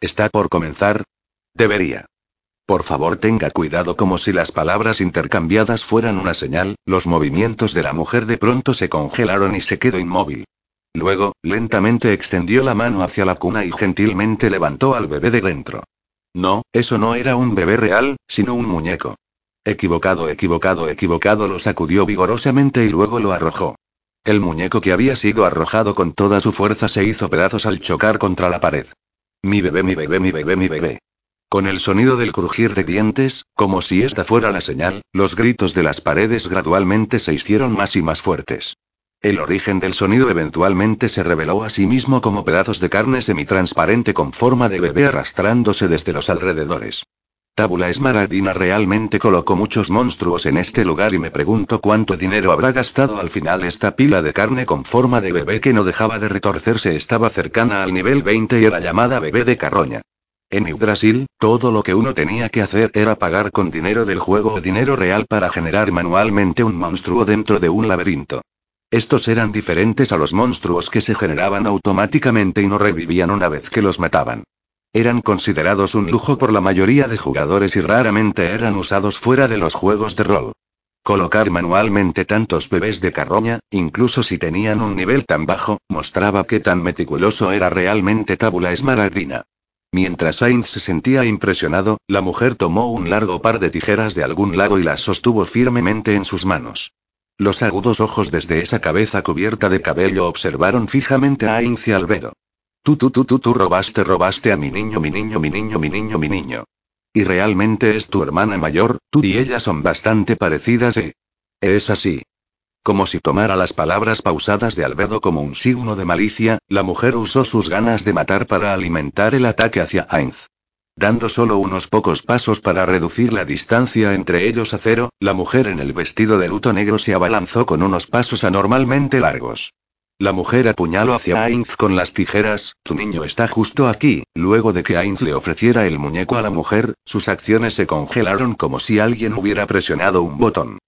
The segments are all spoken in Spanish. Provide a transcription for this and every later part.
¿Está por comenzar? Debería. Por favor, tenga cuidado como si las palabras intercambiadas fueran una señal, los movimientos de la mujer de pronto se congelaron y se quedó inmóvil. Luego, lentamente extendió la mano hacia la cuna y gentilmente levantó al bebé de dentro. No, eso no era un bebé real, sino un muñeco. Equivocado, equivocado, equivocado, lo sacudió vigorosamente y luego lo arrojó. El muñeco que había sido arrojado con toda su fuerza se hizo pedazos al chocar contra la pared. Mi bebé, mi bebé, mi bebé, mi bebé. Con el sonido del crujir de dientes, como si esta fuera la señal, los gritos de las paredes gradualmente se hicieron más y más fuertes. El origen del sonido eventualmente se reveló a sí mismo como pedazos de carne semitransparente con forma de bebé arrastrándose desde los alrededores. Tábula Esmaradina realmente colocó muchos monstruos en este lugar y me pregunto cuánto dinero habrá gastado al final esta pila de carne con forma de bebé que no dejaba de retorcerse estaba cercana al nivel 20 y era llamada bebé de carroña. En Brasil, todo lo que uno tenía que hacer era pagar con dinero del juego o dinero real para generar manualmente un monstruo dentro de un laberinto. Estos eran diferentes a los monstruos que se generaban automáticamente y no revivían una vez que los mataban. Eran considerados un lujo por la mayoría de jugadores y raramente eran usados fuera de los juegos de rol. Colocar manualmente tantos bebés de carroña, incluso si tenían un nivel tan bajo, mostraba que tan meticuloso era realmente Tábula Esmaragdina. Mientras Sainz se sentía impresionado, la mujer tomó un largo par de tijeras de algún lado y las sostuvo firmemente en sus manos. Los agudos ojos desde esa cabeza cubierta de cabello observaron fijamente a Ainz y Albedo. Tú, tú, tú, tú, tú robaste, robaste a mi niño, mi niño, mi niño, mi niño, mi niño. Y realmente es tu hermana mayor, tú y ella son bastante parecidas, ¿eh? Es así. Como si tomara las palabras pausadas de Albedo como un signo de malicia, la mujer usó sus ganas de matar para alimentar el ataque hacia Ainz. Dando solo unos pocos pasos para reducir la distancia entre ellos a cero, la mujer en el vestido de luto negro se abalanzó con unos pasos anormalmente largos. La mujer apuñaló hacia Ainz con las tijeras, tu niño está justo aquí, luego de que Ainz le ofreciera el muñeco a la mujer, sus acciones se congelaron como si alguien hubiera presionado un botón.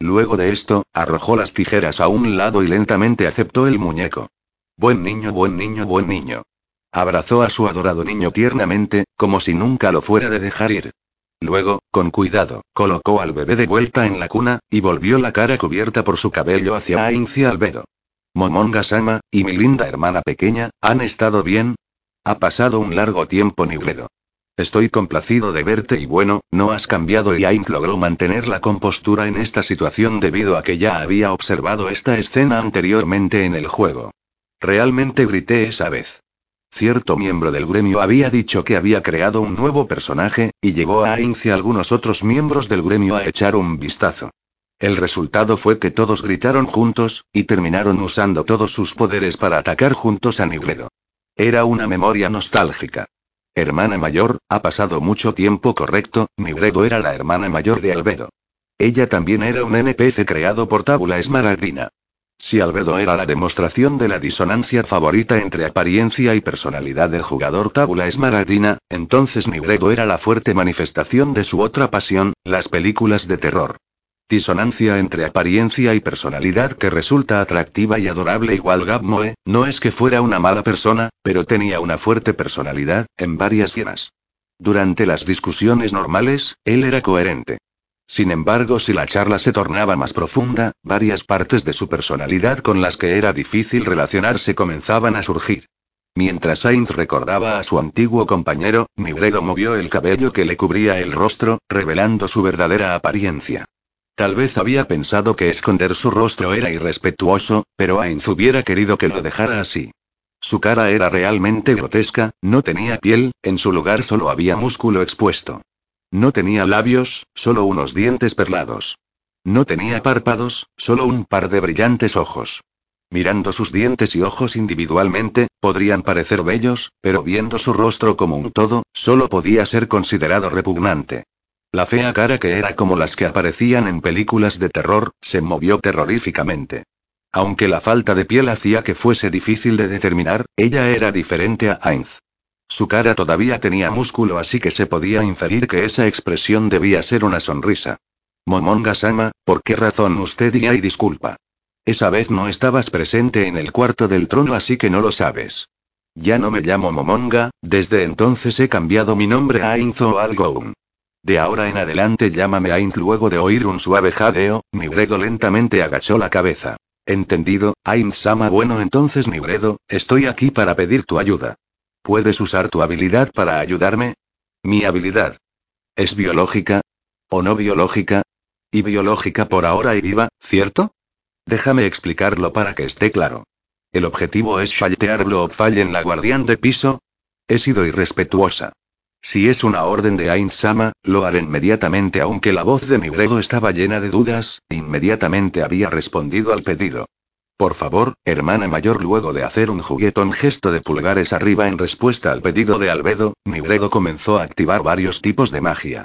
Luego de esto, arrojó las tijeras a un lado y lentamente aceptó el muñeco. Buen niño, buen niño, buen niño. Abrazó a su adorado niño tiernamente, como si nunca lo fuera de dejar ir. Luego, con cuidado, colocó al bebé de vuelta en la cuna, y volvió la cara cubierta por su cabello hacia Ainz y Albedo. Momonga-sama, y mi linda hermana pequeña, ¿han estado bien? Ha pasado un largo tiempo, Nigredo. Estoy complacido de verte y bueno, no has cambiado y Ainz logró mantener la compostura en esta situación debido a que ya había observado esta escena anteriormente en el juego. Realmente grité esa vez. Cierto miembro del gremio había dicho que había creado un nuevo personaje, y llevó a Ainz y algunos otros miembros del gremio a echar un vistazo. El resultado fue que todos gritaron juntos, y terminaron usando todos sus poderes para atacar juntos a Nigredo. Era una memoria nostálgica. Hermana mayor, ha pasado mucho tiempo correcto, Nigredo era la hermana mayor de Albedo. Ella también era un NPC creado por Tábula Esmaragdina. Si Albedo era la demostración de la disonancia favorita entre apariencia y personalidad del jugador Tábula Esmaragdina, entonces Nigredo era la fuerte manifestación de su otra pasión, las películas de terror. Disonancia entre apariencia y personalidad que resulta atractiva y adorable igual Gabmoe, no es que fuera una mala persona, pero tenía una fuerte personalidad, en varias escenas. Durante las discusiones normales, él era coherente. Sin embargo, si la charla se tornaba más profunda, varias partes de su personalidad con las que era difícil relacionarse comenzaban a surgir. Mientras Sainz recordaba a su antiguo compañero, Nigredo movió el cabello que le cubría el rostro, revelando su verdadera apariencia. Tal vez había pensado que esconder su rostro era irrespetuoso, pero Ainz hubiera querido que lo dejara así. Su cara era realmente grotesca, no tenía piel, en su lugar solo había músculo expuesto. No tenía labios, solo unos dientes perlados. No tenía párpados, solo un par de brillantes ojos. Mirando sus dientes y ojos individualmente, podrían parecer bellos, pero viendo su rostro como un todo, solo podía ser considerado repugnante. La fea cara que era como las que aparecían en películas de terror, se movió terroríficamente. Aunque la falta de piel hacía que fuese difícil de determinar, ella era diferente a Ainz. Su cara todavía tenía músculo así que se podía inferir que esa expresión debía ser una sonrisa. Momonga-sama, ¿por qué razón usted y hay disculpa? Esa vez no estabas presente en el cuarto del trono así que no lo sabes. Ya no me llamo Momonga, desde entonces he cambiado mi nombre a Ainzo o Algoun. De ahora en adelante llámame Ainz. Luego de oír un suave jadeo, Nigredo lentamente agachó la cabeza. Entendido, Ainz-sama. Bueno, entonces Nigredo, estoy aquí para pedir tu ayuda. ¿Puedes usar tu habilidad para ayudarme? Mi habilidad. ¿Es biológica? ¿O no biológica? Y biológica por ahora y viva, ¿cierto? Déjame explicarlo para que esté claro. El objetivo es shaltear en la guardián de piso. He sido irrespetuosa. Si es una orden de Ainz-sama, lo haré inmediatamente aunque la voz de Nigredo estaba llena de dudas, inmediatamente había respondido al pedido. Por favor, hermana mayor, luego de hacer un juguetón gesto de pulgares arriba en respuesta al pedido de Albedo, Nigredo comenzó a activar varios tipos de magia.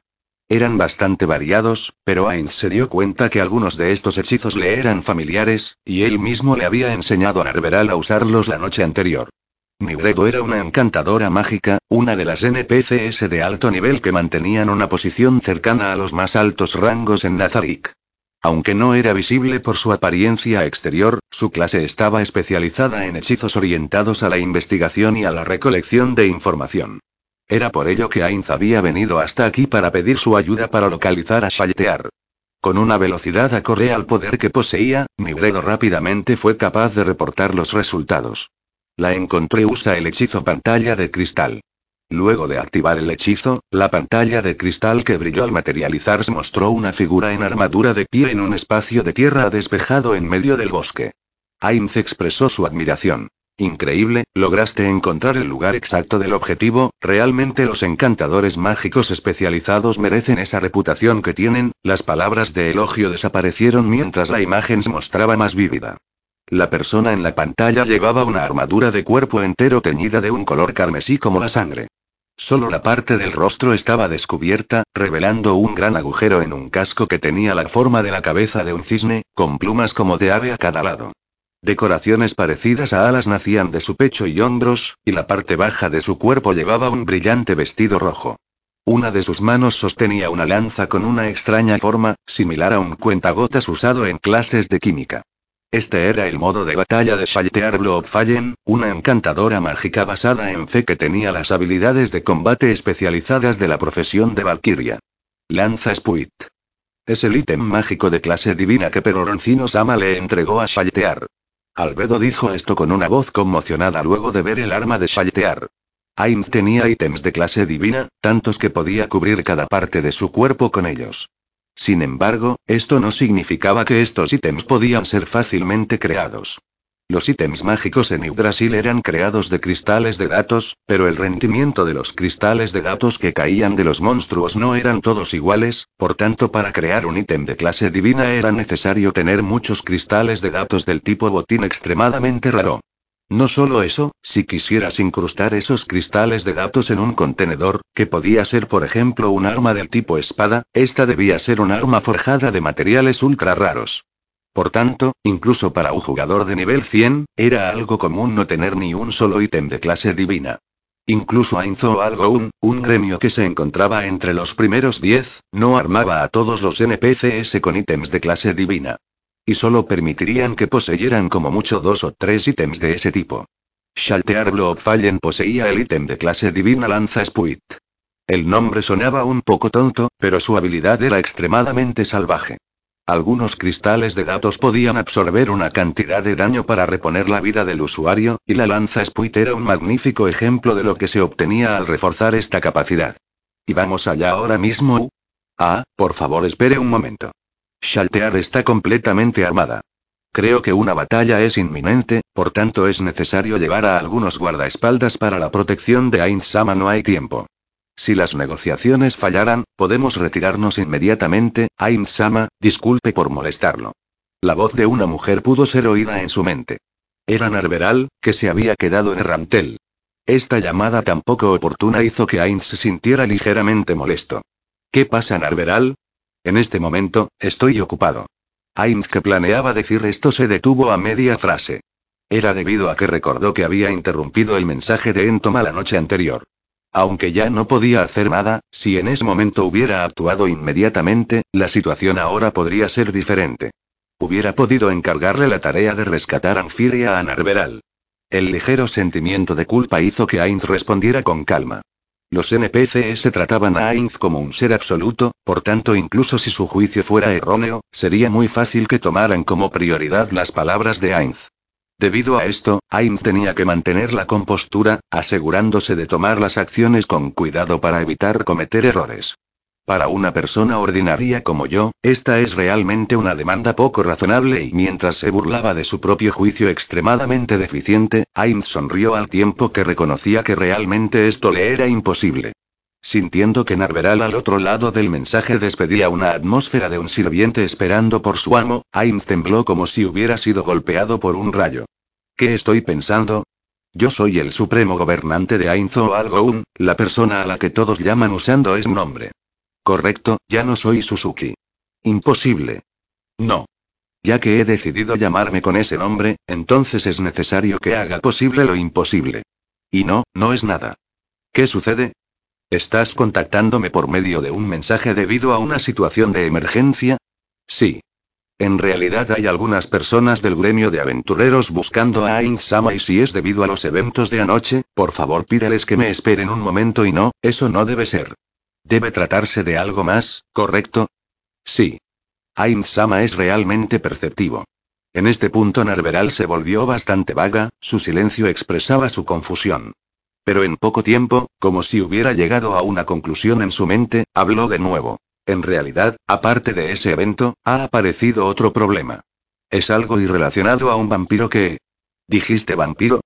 Eran bastante variados, pero Ainz se dio cuenta que algunos de estos hechizos le eran familiares, y él mismo le había enseñado a Narveral a usarlos la noche anterior. Nigredo era una encantadora mágica, una de las NPCs de alto nivel que mantenían una posición cercana a los más altos rangos en Nazarik. Aunque no era visible por su apariencia exterior, su clase estaba especializada en hechizos orientados a la investigación y a la recolección de información. Era por ello que Ainz había venido hasta aquí para pedir su ayuda para localizar a Shaltear. Con una velocidad acorde al poder que poseía, Nigredo rápidamente fue capaz de reportar los resultados. La encontré usa el hechizo pantalla de cristal. Luego de activar el hechizo, la pantalla de cristal que brilló al materializarse mostró una figura en armadura de pie en un espacio de tierra despejado en medio del bosque. Ainz expresó su admiración. Increíble, lograste encontrar el lugar exacto del objetivo, realmente los encantadores mágicos especializados merecen esa reputación que tienen, las palabras de elogio desaparecieron mientras la imagen se mostraba más vívida. La persona en la pantalla llevaba una armadura de cuerpo entero teñida de un color carmesí como la sangre. Solo la parte del rostro estaba descubierta, revelando un gran agujero en un casco que tenía la forma de la cabeza de un cisne, con plumas como de ave a cada lado. Decoraciones parecidas a alas nacían de su pecho y hombros, y la parte baja de su cuerpo llevaba un brillante vestido rojo. Una de sus manos sostenía una lanza con una extraña forma, similar a un cuentagotas usado en clases de química. Este era el modo de batalla de Shaltear Fallen, una encantadora mágica basada en fe que tenía las habilidades de combate especializadas de la profesión de Valkyria. Lanza Spuit. Es el ítem mágico de clase divina que Peroroncino Sama le entregó a Shaltear. Albedo dijo esto con una voz conmocionada luego de ver el arma de Shaltear. Ainz tenía ítems de clase divina, tantos que podía cubrir cada parte de su cuerpo con ellos. Sin embargo, esto no significaba que estos ítems podían ser fácilmente creados. Los ítems mágicos en Yggdrasil eran creados de cristales de datos, pero el rendimiento de los cristales de datos que caían de los monstruos no eran todos iguales, por tanto para crear un ítem de clase divina era necesario tener muchos cristales de datos del tipo botín extremadamente raro. No solo eso, si quisieras incrustar esos cristales de datos en un contenedor, que podía ser por ejemplo un arma del tipo espada, esta debía ser un arma forjada de materiales ultra raros. Por tanto, incluso para un jugador de nivel 100, era algo común no tener ni un solo ítem de clase divina. Incluso Ainzo Algoun, un gremio que se encontraba entre los primeros 10, no armaba a todos los NPCs con ítems de clase divina. Y solo permitirían que poseyeran como mucho dos o tres ítems de ese tipo. Shaltear Fallen poseía el ítem de clase divina Lanza Spuit. El nombre sonaba un poco tonto, pero su habilidad era extremadamente salvaje. Algunos cristales de datos podían absorber una cantidad de daño para reponer la vida del usuario, y la lanza Spuit era un magnífico ejemplo de lo que se obtenía al reforzar esta capacidad. ¿Y vamos allá ahora mismo? Ah, por favor espere un momento. Shaltear está completamente armada. Creo que una batalla es inminente, por tanto es necesario llevar a algunos guardaespaldas para la protección de Ainz-sama. No hay tiempo. Si las negociaciones fallaran, podemos retirarnos inmediatamente. Ainz-sama, disculpe por molestarlo. La voz de una mujer pudo ser oída en su mente. Era Narveral, que se había quedado en Rantel. Esta llamada tan poco oportuna hizo que Ainz se sintiera ligeramente molesto. ¿Qué pasa, Narveral? En este momento, estoy ocupado. Ainz que planeaba decir esto se detuvo a media frase. Era debido a que recordó que había interrumpido el mensaje de Entoma la noche anterior. Aunque ya no podía hacer nada, si en ese momento hubiera actuado inmediatamente, la situación ahora podría ser diferente. Hubiera podido encargarle la tarea de rescatar a Anfiria a Narveral. El ligero sentimiento de culpa hizo que Ainz respondiera con calma. Los NPCs trataban a Ainz como un ser absoluto, por tanto incluso si su juicio fuera erróneo, sería muy fácil que tomaran como prioridad las palabras de Ainz. Debido a esto, Ainz tenía que mantener la compostura, asegurándose de tomar las acciones con cuidado para evitar cometer errores. Para una persona ordinaria como yo, esta es realmente una demanda poco razonable y mientras se burlaba de su propio juicio extremadamente deficiente, Ainz sonrió al tiempo que reconocía que realmente esto le era imposible. Sintiendo que Narveral al otro lado del mensaje despedía una atmósfera de un sirviente esperando por su amo, Ainz tembló como si hubiera sido golpeado por un rayo. ¿Qué estoy pensando? Yo soy el supremo gobernante de Ainz o Algoun, la persona a la que todos llaman usando ese nombre. Correcto, ya no soy Suzuki. Imposible. No. Ya que he decidido llamarme con ese nombre, entonces es necesario que haga posible lo imposible. Y no, no es nada. ¿Qué sucede? ¿Estás contactándome por medio de un mensaje debido a una situación de emergencia? Sí. En realidad hay algunas personas del gremio de aventureros buscando a Ain-sama y si es debido a los eventos de anoche, por favor pídales que me esperen un momento y no, eso no debe ser. Debe tratarse de algo más, ¿correcto? Sí. Aim-sama es realmente perceptivo. En este punto Narveral se volvió bastante vaga, su silencio expresaba su confusión. Pero en poco tiempo, como si hubiera llegado a una conclusión en su mente, habló de nuevo. En realidad, aparte de ese evento, ha aparecido otro problema. Es algo irrelacionado a un vampiro que... ¿Dijiste vampiro?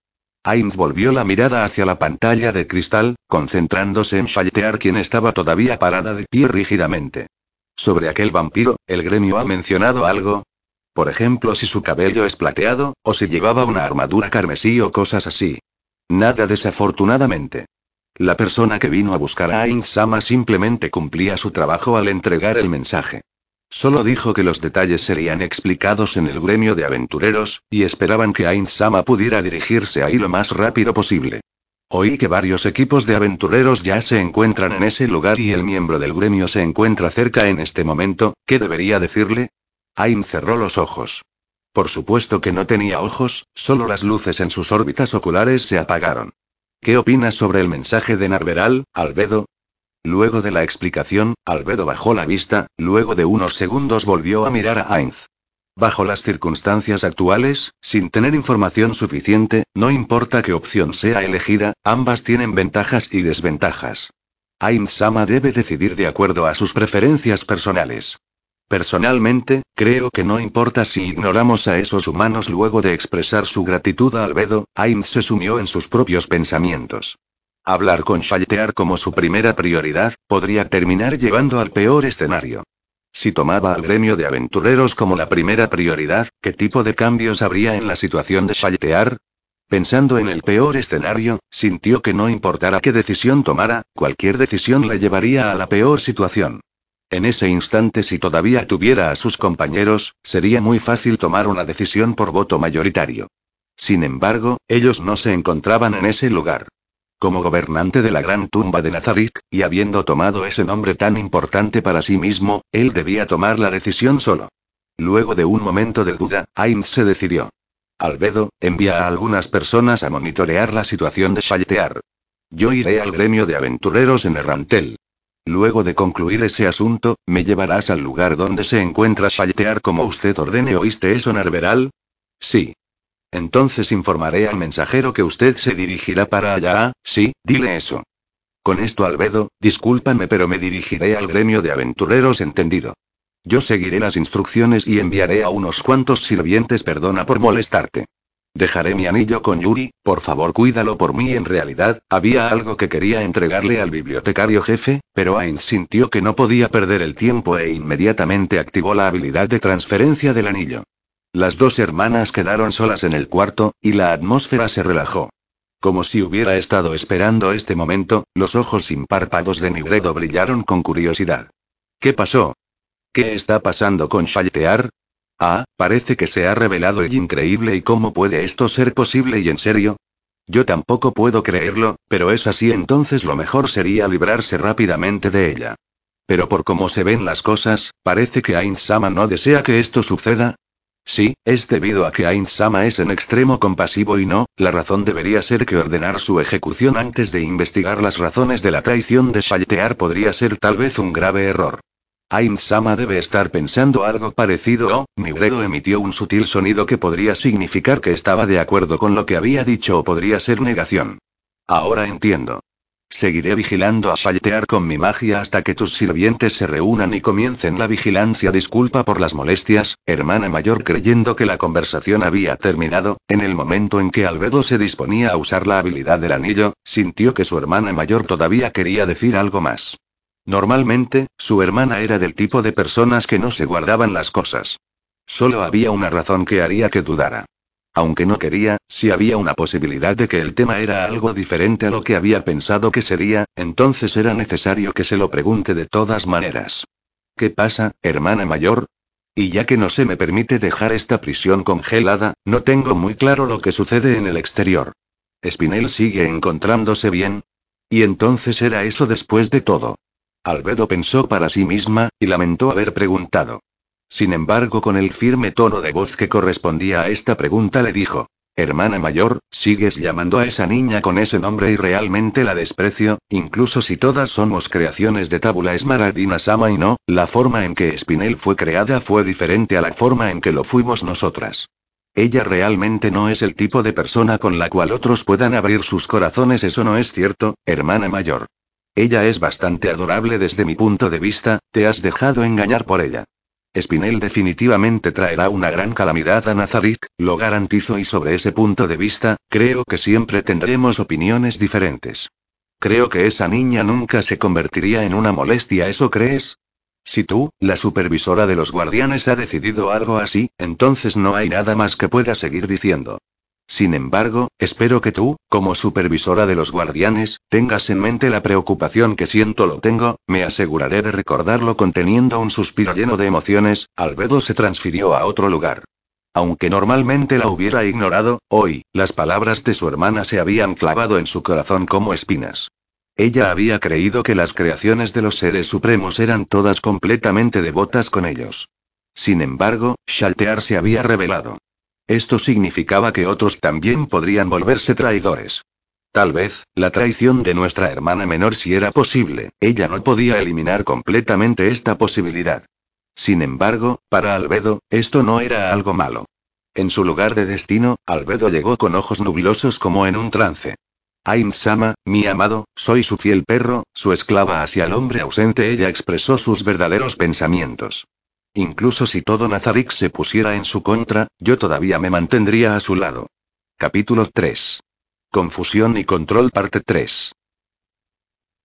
Ainz volvió la mirada hacia la pantalla de cristal, concentrándose en Shaltear quien estaba todavía parada de pie rígidamente. Sobre aquel vampiro, ¿el gremio ha mencionado algo? Por ejemplo, si su cabello es plateado, o si llevaba una armadura carmesí o cosas así. Nada desafortunadamente. La persona que vino a buscar a Ainz Sama simplemente cumplía su trabajo al entregar el mensaje. Solo dijo que los detalles serían explicados en el gremio de aventureros, y esperaban que Ainz-sama pudiera dirigirse ahí lo más rápido posible. Oí que varios equipos de aventureros ya se encuentran en ese lugar y el miembro del gremio se encuentra cerca en este momento, ¿qué debería decirle? Ainz cerró los ojos. Por supuesto que no tenía ojos, solo las luces en sus órbitas oculares se apagaron. ¿Qué opinas sobre el mensaje de Narveral, Albedo? Luego de la explicación, Albedo bajó la vista, luego de unos segundos volvió a mirar a Ainz. Bajo las circunstancias actuales, sin tener información suficiente, no importa qué opción sea elegida, ambas tienen ventajas y desventajas. Ainz-sama debe decidir de acuerdo a sus preferencias personales. Personalmente, creo que no importa si ignoramos a esos humanos luego de expresar su gratitud a Albedo, Ainz se sumió en sus propios pensamientos. Hablar con Shaltear como su primera prioridad, podría terminar llevando al peor escenario. Si tomaba al gremio de aventureros como la primera prioridad, ¿qué tipo de cambios habría en la situación de Shaltear? Pensando en el peor escenario, sintió que no importara qué decisión tomara, cualquier decisión le llevaría a la peor situación. En ese instante si todavía tuviera a sus compañeros, sería muy fácil tomar una decisión por voto mayoritario. Sin embargo, ellos no se encontraban en ese lugar. Como gobernante de la gran tumba de Nazarik, y habiendo tomado ese nombre tan importante para sí mismo, él debía tomar la decisión solo. Luego de un momento de duda, Ainz se decidió. Albedo, envía a algunas personas a monitorear la situación de Shaltear. Yo iré al gremio de aventureros en Errantel. Luego de concluir ese asunto, me llevarás al lugar donde se encuentra Shaltear como usted ordene. ¿Oíste eso, Narveral? Sí. Entonces informaré al mensajero que usted se dirigirá para allá, sí, dile eso. Con esto Albedo, discúlpame pero me dirigiré al gremio de aventureros entendido. Yo seguiré las instrucciones y enviaré a unos cuantos sirvientes perdona por molestarte. Dejaré mi anillo con Yuri, por favor cuídalo por mí. En realidad, había algo que quería entregarle al bibliotecario jefe, pero Ainz sintió que no podía perder el tiempo e inmediatamente activó la habilidad de transferencia del anillo. Las dos hermanas quedaron solas en el cuarto, y la atmósfera se relajó. Como si hubiera estado esperando este momento, los ojos sin párpados de Nigredo brillaron con curiosidad. ¿Qué pasó? ¿Qué está pasando con Shaltear? Ah, parece que se ha revelado el increíble y cómo puede esto ser posible y en serio. Yo tampoco puedo creerlo, pero es así entonces lo mejor sería librarse rápidamente de ella. Pero por cómo se ven las cosas, parece que Ainz-sama no desea que esto suceda, Sí, es debido a que Ainz-sama es en extremo compasivo y no, la razón debería ser que ordenar su ejecución antes de investigar las razones de la traición de Shaltear podría ser tal vez un grave error. Ainz-sama debe estar pensando algo parecido o, Nigredo emitió un sutil sonido que podría significar que estaba de acuerdo con lo que había dicho o podría ser negación. Ahora entiendo. Seguiré vigilando a Shaltear con mi magia hasta que tus sirvientes se reúnan y comiencen la vigilancia. Disculpa por las molestias, hermana mayor, creyendo que la conversación había terminado, en el momento en que Albedo se disponía a usar la habilidad del anillo, sintió que su hermana mayor todavía quería decir algo más. Normalmente, su hermana era del tipo de personas que no se guardaban las cosas. Solo había una razón que haría que dudara. Aunque no quería, si había una posibilidad de que el tema era algo diferente a lo que había pensado que sería, entonces era necesario que se lo pregunte de todas maneras. ¿Qué pasa, hermana mayor? Y ya que no se me permite dejar esta prisión congelada, no tengo muy claro lo que sucede en el exterior. ¿Spinel sigue encontrándose bien? Y entonces era eso después de todo. Albedo pensó para sí misma, y lamentó haber preguntado. Sin embargo, con el firme tono de voz que correspondía a esta pregunta le dijo, Hermana mayor, sigues llamando a esa niña con ese nombre y realmente la desprecio, incluso si todas somos creaciones de Tábula Esmaradina Sama y no, la forma en que Spinel fue creada fue diferente a la forma en que lo fuimos nosotras. Ella realmente no es el tipo de persona con la cual otros puedan abrir sus corazones, eso no es cierto, hermana mayor. Ella es bastante adorable desde mi punto de vista, te has dejado engañar por ella. Spinel definitivamente traerá una gran calamidad a Nazarik, lo garantizo y sobre ese punto de vista, creo que siempre tendremos opiniones diferentes. Creo que esa niña nunca se convertiría en una molestia, ¿eso crees? Si tú, la supervisora de los guardianes, ha decidido algo así, entonces no hay nada más que pueda seguir diciendo. Sin embargo, espero que tú, como supervisora de los guardianes, tengas en mente la preocupación que siento lo tengo, me aseguraré de recordarlo conteniendo un suspiro lleno de emociones, Albedo se transfirió a otro lugar. Aunque normalmente la hubiera ignorado, hoy, las palabras de su hermana se habían clavado en su corazón como espinas. Ella había creído que las creaciones de los seres supremos eran todas completamente devotas con ellos. Sin embargo, Shaltear se había revelado. Esto significaba que otros también podrían volverse traidores. Tal vez, la traición de nuestra hermana menor si era posible, ella no podía eliminar completamente esta posibilidad. Sin embargo, para Albedo, esto no era algo malo. En su lugar de destino, Albedo llegó con ojos nublosos como en un trance. Aim-sama, mi amado, soy su fiel perro, su esclava hacia el hombre ausente. Ella expresó sus verdaderos pensamientos. Incluso si todo Nazarik se pusiera en su contra, yo todavía me mantendría a su lado. Capítulo 3. Confusión y control parte 3.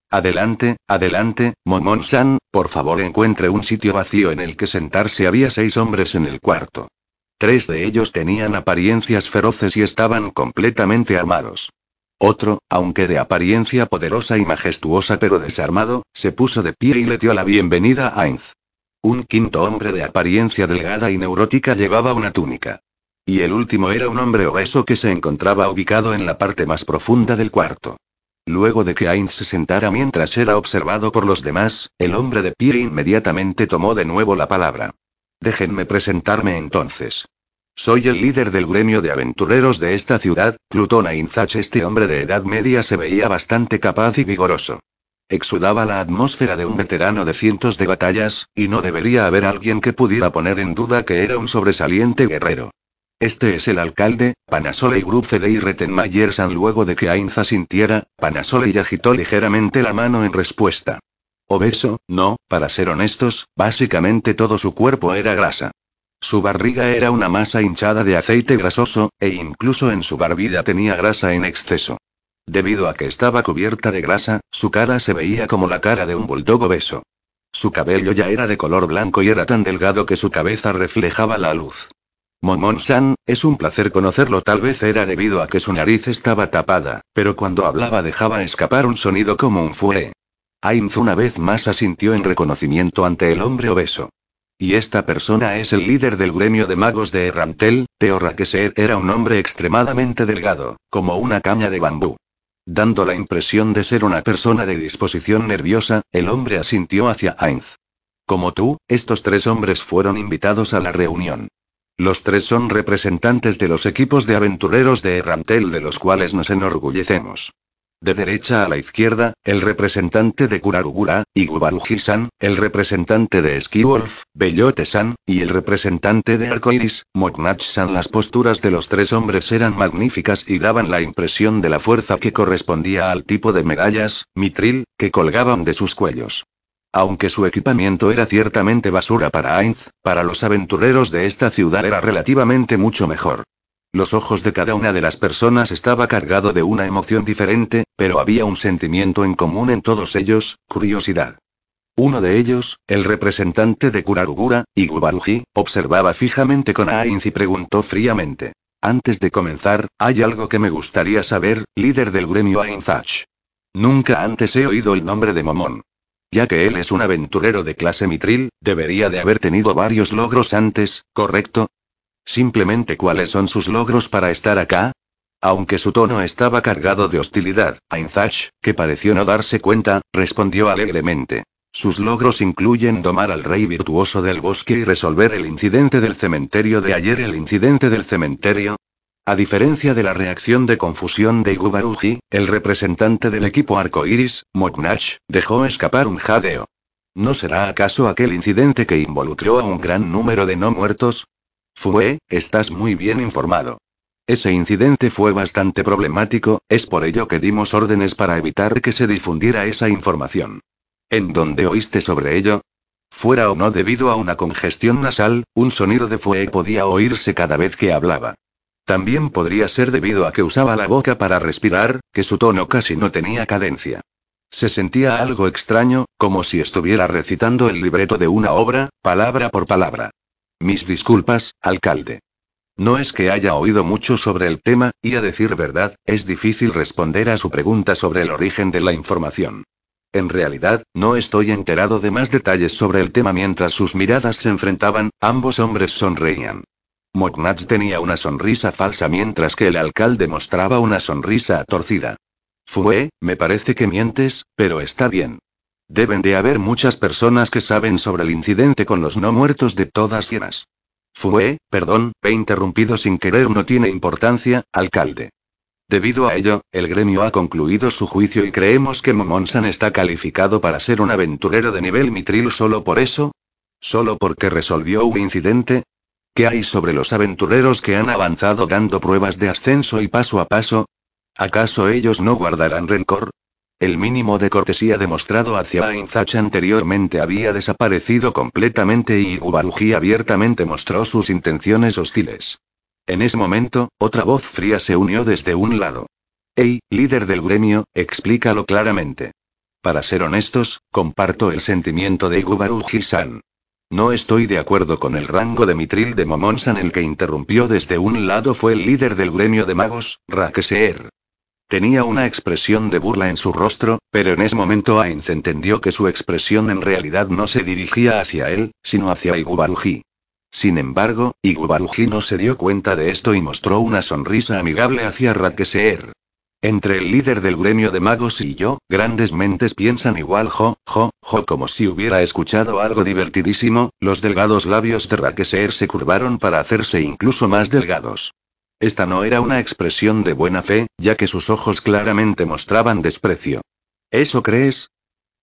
Adelante, adelante, Momon-san, por favor encuentre un sitio vacío en el que sentarse. Había seis hombres en el cuarto. Tres de ellos tenían apariencias feroces y estaban completamente armados. Otro, aunque de apariencia poderosa y majestuosa pero desarmado, se puso de pie y le dio la bienvenida a Ainz. Un quinto hombre de apariencia delgada y neurótica llevaba una túnica. Y el último era un hombre obeso que se encontraba ubicado en la parte más profunda del cuarto. Luego de que Ainz se sentara mientras era observado por los demás, el hombre de pie inmediatamente tomó de nuevo la palabra. Déjenme presentarme entonces. Soy el líder del gremio de aventureros de esta ciudad, Plutón Ainzach. Este hombre de edad media se veía bastante capaz y vigoroso. Exudaba la atmósfera de un veterano de cientos de batallas, y no debería haber alguien que pudiera poner en duda que era un sobresaliente guerrero. Este es el alcalde, Panasole y Grufe de Irretenmayer-san. Luego de que Ainza sintiera, Panasole y agitó ligeramente la mano en respuesta. Obeso, no, para ser honestos, básicamente todo su cuerpo era grasa. Su barriga era una masa hinchada de aceite grasoso, e incluso en su barbilla tenía grasa en exceso. Debido a que estaba cubierta de grasa, su cara se veía como la cara de un bulldog obeso. Su cabello ya era de color blanco y era tan delgado que su cabeza reflejaba la luz. Momon-san, es un placer conocerlo. Tal vez era debido a que su nariz estaba tapada, pero cuando hablaba dejaba escapar un sonido como un fue. Ainz una vez más asintió en reconocimiento ante el hombre obeso. Y esta persona es el líder del gremio de magos de Errantel, Teorraqueser era un hombre extremadamente delgado, como una caña de bambú. Dando la impresión de ser una persona de disposición nerviosa, el hombre asintió hacia Ainz. Como tú, estos tres hombres fueron invitados a la reunión. Los tres son representantes de los equipos de aventureros de Errantel de los cuales nos enorgullecemos. De derecha a la izquierda, el representante de Kurarugura, Igubaruji-san, el representante de Skiwolf, Bellote-san, y el representante de Arcoiris, Moknach-san. Las posturas de los tres hombres eran magníficas y daban la impresión de la fuerza que correspondía al tipo de medallas, mitril, que colgaban de sus cuellos. Aunque su equipamiento era ciertamente basura para Ainz, para los aventureros de esta ciudad era relativamente mucho mejor. Los ojos de cada una de las personas estaba cargado de una emoción diferente, pero había un sentimiento en común en todos ellos, curiosidad. Uno de ellos, el representante de Kurarugura, Igubaruji, observaba fijamente con Ainz y preguntó fríamente. Antes de comenzar, hay algo que me gustaría saber, líder del gremio Ainzach. Nunca antes he oído el nombre de Momón. Ya que él es un aventurero de clase mitril, debería de haber tenido varios logros antes, ¿correcto? Simplemente cuáles son sus logros para estar acá? Aunque su tono estaba cargado de hostilidad, Ainzach, que pareció no darse cuenta, respondió alegremente. Sus logros incluyen domar al rey virtuoso del bosque y resolver el incidente del cementerio de ayer. ¿El incidente del cementerio? A diferencia de la reacción de confusión de Gubaruji, el representante del equipo arcoiris, Moknach, dejó escapar un jadeo. ¿No será acaso aquel incidente que involucró a un gran número de no muertos? Fue, estás muy bien informado. Ese incidente fue bastante problemático, es por ello que dimos órdenes para evitar que se difundiera esa información. ¿En dónde oíste sobre ello? Fuera o no debido a una congestión nasal, un sonido de fue podía oírse cada vez que hablaba. También podría ser debido a que usaba la boca para respirar, que su tono casi no tenía cadencia. Se sentía algo extraño, como si estuviera recitando el libreto de una obra, palabra por palabra. Mis disculpas, alcalde. No es que haya oído mucho sobre el tema, y a decir verdad, es difícil responder a su pregunta sobre el origen de la información. En realidad, no estoy enterado de más detalles sobre el tema mientras sus miradas se enfrentaban, ambos hombres sonreían. Moknach tenía una sonrisa falsa mientras que el alcalde mostraba una sonrisa torcida. Fue, me parece que mientes, pero está bien. Deben de haber muchas personas que saben sobre el incidente con los no muertos de todas llenas. Fue, perdón, he interrumpido sin querer, no tiene importancia, alcalde. Debido a ello, el gremio ha concluido su juicio y creemos que Momonsan está calificado para ser un aventurero de nivel mitril solo por eso. ¿Solo porque resolvió un incidente? ¿Qué hay sobre los aventureros que han avanzado dando pruebas de ascenso y paso a paso? ¿Acaso ellos no guardarán rencor? El mínimo de cortesía demostrado hacia Ainzach anteriormente había desaparecido completamente y Ubaruji abiertamente mostró sus intenciones hostiles. En ese momento, otra voz fría se unió desde un lado. Ey, líder del gremio, explícalo claramente. Para ser honestos, comparto el sentimiento de Igubaruji-san. No estoy de acuerdo con el rango de mitril de Momonsan. El que interrumpió desde un lado fue el líder del gremio de magos, Rakeseer. Tenía una expresión de burla en su rostro, pero en ese momento Ainz entendió que su expresión en realidad no se dirigía hacia él, sino hacia Igubaruji. Sin embargo, Igubaruji no se dio cuenta de esto y mostró una sonrisa amigable hacia Rakeseer. Entre el líder del gremio de magos y yo, grandes mentes piensan igual, jo, jo, jo, como si hubiera escuchado algo divertidísimo, los delgados labios de Rakeseer se curvaron para hacerse incluso más delgados. Esta no era una expresión de buena fe, ya que sus ojos claramente mostraban desprecio. ¿Eso crees?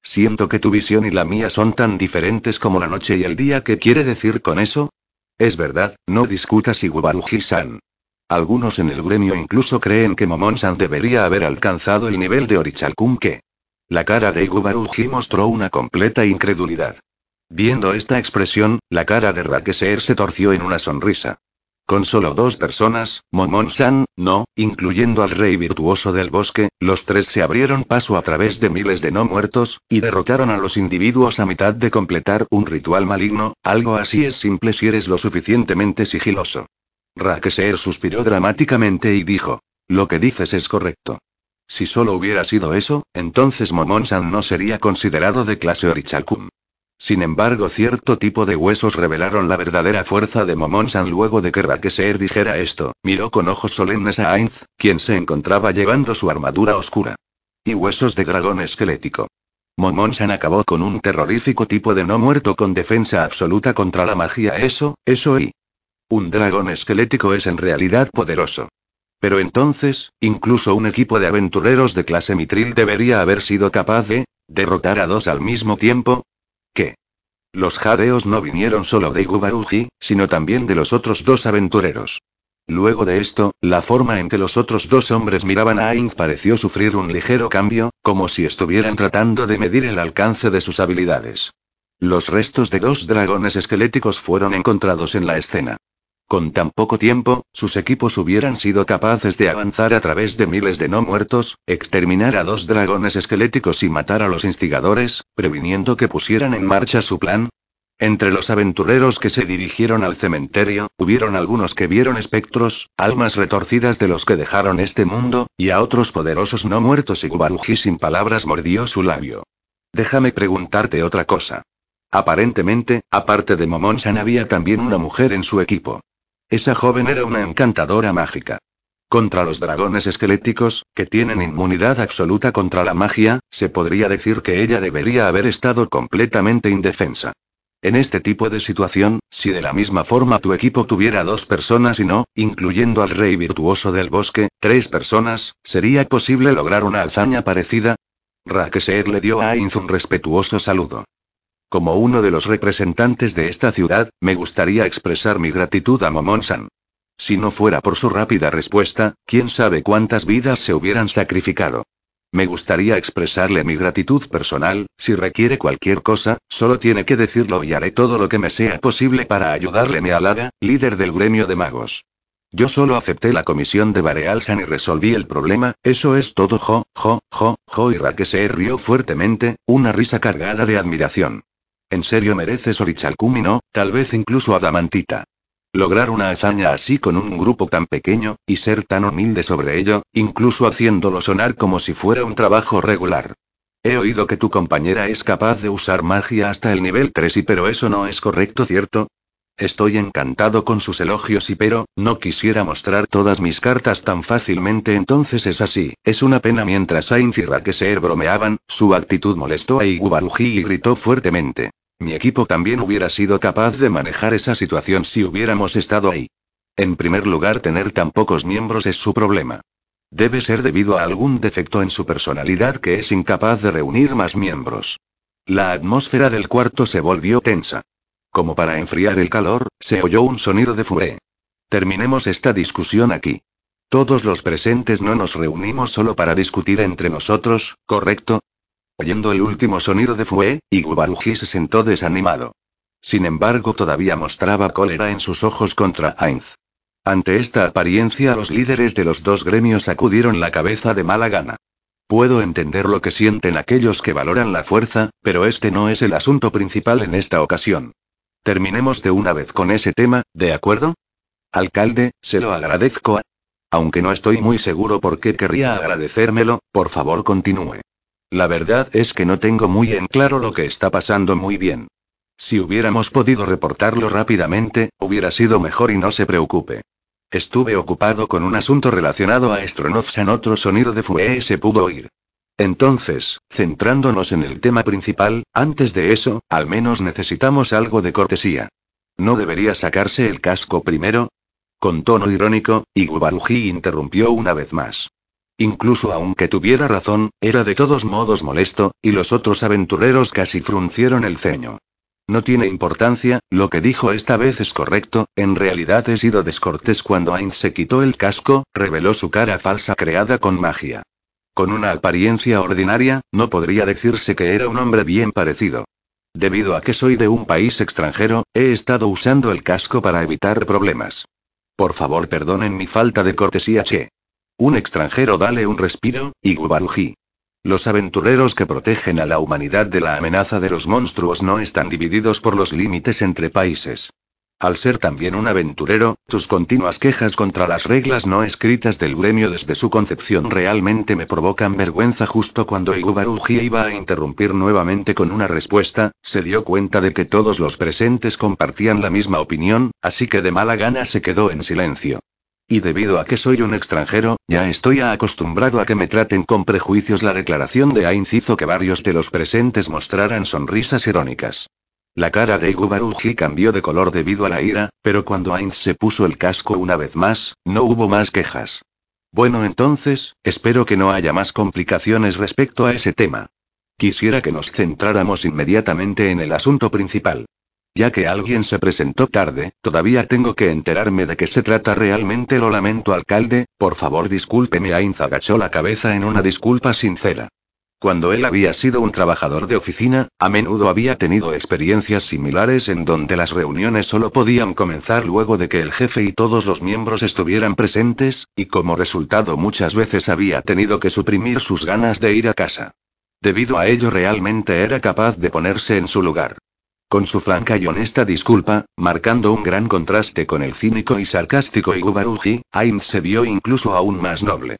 Siento que tu visión y la mía son tan diferentes como la noche y el día. ¿Qué quiere decir con eso? Es verdad, no discutas Igubaruji-san. Algunos en el gremio incluso creen que Momon-san debería haber alcanzado el nivel de Orichalcum que. La cara de Igubaruji mostró una completa incredulidad. Viendo esta expresión, la cara de Rakeseer se torció en una sonrisa. Con solo dos personas, Momon-san, no, incluyendo al rey virtuoso del bosque, los tres se abrieron paso a través de miles de no muertos, y derrotaron a los individuos a mitad de completar un ritual maligno, algo así es simple si eres lo suficientemente sigiloso. Rakeseer suspiró dramáticamente y dijo. Lo que dices es correcto. Si solo hubiera sido eso, entonces Momon-san no sería considerado de clase Orichakun. Sin embargo, cierto tipo de huesos revelaron la verdadera fuerza de Momonsan luego de que Rakeseer dijera esto. Miró con ojos solemnes a Ainz, quien se encontraba llevando su armadura oscura. Y huesos de dragón esquelético. Momonsan acabó con un terrorífico tipo de no muerto con defensa absoluta contra la magia. Eso, eso y. Un dragón esquelético es en realidad poderoso. Pero entonces, incluso un equipo de aventureros de clase mitril debería haber sido capaz de derrotar a dos al mismo tiempo. ¿Qué? Los jadeos no vinieron solo de Igubaruji, sino también de los otros dos aventureros. Luego de esto, la forma en que los otros dos hombres miraban a Ainz pareció sufrir un ligero cambio, como si estuvieran tratando de medir el alcance de sus habilidades. Los restos de dos dragones esqueléticos fueron encontrados en la escena. Con tan poco tiempo, sus equipos hubieran sido capaces de avanzar a través de miles de no muertos, exterminar a dos dragones esqueléticos y matar a los instigadores, previniendo que pusieran en marcha su plan, entre los aventureros que se dirigieron al cementerio, hubieron algunos que vieron espectros, almas retorcidas de los que dejaron este mundo, y a otros poderosos no muertos y Gubaruji sin palabras mordió su labio. Déjame preguntarte otra cosa. Aparentemente, aparte de Momonsan había también una mujer en su equipo. Esa joven era una encantadora mágica. Contra los dragones esqueléticos, que tienen inmunidad absoluta contra la magia, se podría decir que ella debería haber estado completamente indefensa. En este tipo de situación, si de la misma forma tu equipo tuviera dos personas y no, incluyendo al rey virtuoso del bosque, tres personas, ¿sería posible lograr una hazaña parecida? Rakeser le dio a Ainz un respetuoso saludo. Como uno de los representantes de esta ciudad, me gustaría expresar mi gratitud a Momonsan. Si no fuera por su rápida respuesta, quién sabe cuántas vidas se hubieran sacrificado. Me gustaría expresarle mi gratitud personal, si requiere cualquier cosa, solo tiene que decirlo y haré todo lo que me sea posible para ayudarle. Me halaga, líder del gremio de magos. Yo solo acepté la comisión de Barealsan y resolví el problema, eso es todo. Jo, jo, jo, jo. Y se rió fuertemente, una risa cargada de admiración. En serio mereces Orichalcumi, no, tal vez incluso Adamantita. Lograr una hazaña así con un grupo tan pequeño, y ser tan humilde sobre ello, incluso haciéndolo sonar como si fuera un trabajo regular. He oído que tu compañera es capaz de usar magia hasta el nivel 3 y pero eso no es correcto, ¿cierto? Estoy encantado con sus elogios y pero, no quisiera mostrar todas mis cartas tan fácilmente entonces es así, es una pena mientras Sainz y Rakeseer bromeaban, su actitud molestó a Igubaruji y gritó fuertemente. Mi equipo también hubiera sido capaz de manejar esa situación si hubiéramos estado ahí. En primer lugar, tener tan pocos miembros es su problema. Debe ser debido a algún defecto en su personalidad que es incapaz de reunir más miembros. La atmósfera del cuarto se volvió tensa. Como para enfriar el calor, se oyó un sonido de furé. Terminemos esta discusión aquí. Todos los presentes no nos reunimos solo para discutir entre nosotros, ¿correcto? Oyendo el último sonido de Fue, Igubaruji se sentó desanimado. Sin embargo, todavía mostraba cólera en sus ojos contra Ainz. Ante esta apariencia, los líderes de los dos gremios sacudieron la cabeza de mala gana. Puedo entender lo que sienten aquellos que valoran la fuerza, pero este no es el asunto principal en esta ocasión. Terminemos de una vez con ese tema, ¿de acuerdo? Alcalde, se lo agradezco. Aunque no estoy muy seguro por qué querría agradecérmelo, por favor continúe. La verdad es que no tengo muy en claro lo que está pasando muy bien. Si hubiéramos podido reportarlo rápidamente, hubiera sido mejor y no se preocupe. Estuve ocupado con un asunto relacionado a Astronovsan. Otro sonido de Fue se pudo oír. Entonces, centrándonos en el tema principal, antes de eso, al menos necesitamos algo de cortesía. ¿No debería sacarse el casco primero? Con tono irónico, Igubaruji interrumpió una vez más. Incluso aunque tuviera razón, era de todos modos molesto, y los otros aventureros casi fruncieron el ceño. No tiene importancia, lo que dijo esta vez es correcto, en realidad he sido descortés cuando Ainz se quitó el casco, reveló su cara falsa creada con magia. Con una apariencia ordinaria, no podría decirse que era un hombre bien parecido. Debido a que soy de un país extranjero, he estado usando el casco para evitar problemas. Por favor perdonen mi falta de cortesía, che. Un extranjero dale un respiro, Igubaruji. Los aventureros que protegen a la humanidad de la amenaza de los monstruos no están divididos por los límites entre países. Al ser también un aventurero, tus continuas quejas contra las reglas no escritas del gremio desde su concepción realmente me provocan vergüenza. Justo cuando Igubaruji iba a interrumpir nuevamente con una respuesta, se dio cuenta de que todos los presentes compartían la misma opinión, así que de mala gana se quedó en silencio. Y debido a que soy un extranjero, ya estoy acostumbrado a que me traten con prejuicios. La declaración de Ainz hizo que varios de los presentes mostraran sonrisas irónicas. La cara de Igubaruji cambió de color debido a la ira, pero cuando Ainz se puso el casco una vez más, no hubo más quejas. Bueno entonces, espero que no haya más complicaciones respecto a ese tema. Quisiera que nos centráramos inmediatamente en el asunto principal. Ya que alguien se presentó tarde, todavía tengo que enterarme de qué se trata realmente. Lo lamento, alcalde, por favor discúlpeme. Ainz agachó la cabeza en una disculpa sincera. Cuando él había sido un trabajador de oficina, a menudo había tenido experiencias similares en donde las reuniones solo podían comenzar luego de que el jefe y todos los miembros estuvieran presentes, y como resultado muchas veces había tenido que suprimir sus ganas de ir a casa. Debido a ello realmente era capaz de ponerse en su lugar. Con su franca y honesta disculpa, marcando un gran contraste con el cínico y sarcástico Igubaruji, Ainz se vio incluso aún más noble.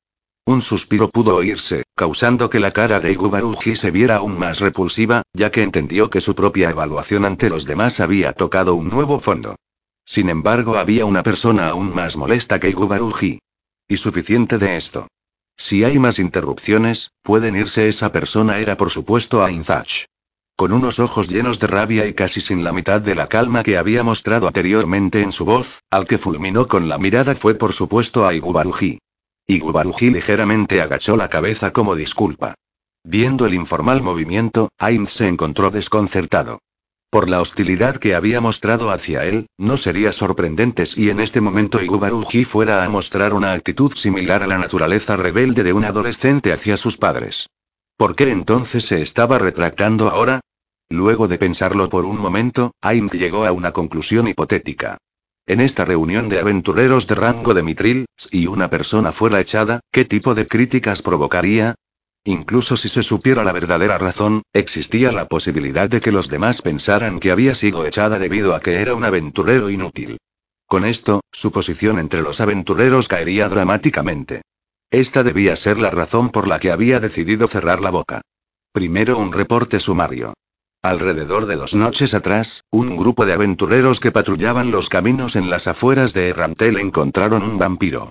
Un suspiro pudo oírse, causando que la cara de Igubaruji se viera aún más repulsiva, ya que entendió que su propia evaluación ante los demás había tocado un nuevo fondo. Sin embargo, había una persona aún más molesta que Igubaruji. Y suficiente de esto. Si hay más interrupciones, pueden irse. Esa persona era por supuesto Ainzach. Con unos ojos llenos de rabia y casi sin la mitad de la calma que había mostrado anteriormente en su voz, al que fulminó con la mirada fue por supuesto a Igubaruji. Igubaruji ligeramente agachó la cabeza como disculpa. Viendo el informal movimiento, Ainz se encontró desconcertado. Por la hostilidad que había mostrado hacia él, no sería sorprendente si en este momento Igubaruji fuera a mostrar una actitud similar a la naturaleza rebelde de un adolescente hacia sus padres. ¿Por qué entonces se estaba retractando ahora? Luego de pensarlo por un momento, Ainz llegó a una conclusión hipotética. En esta reunión de aventureros de rango de Mitril, si una persona fuera echada, ¿qué tipo de críticas provocaría? Incluso si se supiera la verdadera razón, existía la posibilidad de que los demás pensaran que había sido echada debido a que era un aventurero inútil. Con esto, su posición entre los aventureros caería dramáticamente. Esta debía ser la razón por la que había decidido cerrar la boca. Primero un reporte sumario. Alrededor de dos noches atrás, un grupo de aventureros que patrullaban los caminos en las afueras de Errantel encontraron un vampiro.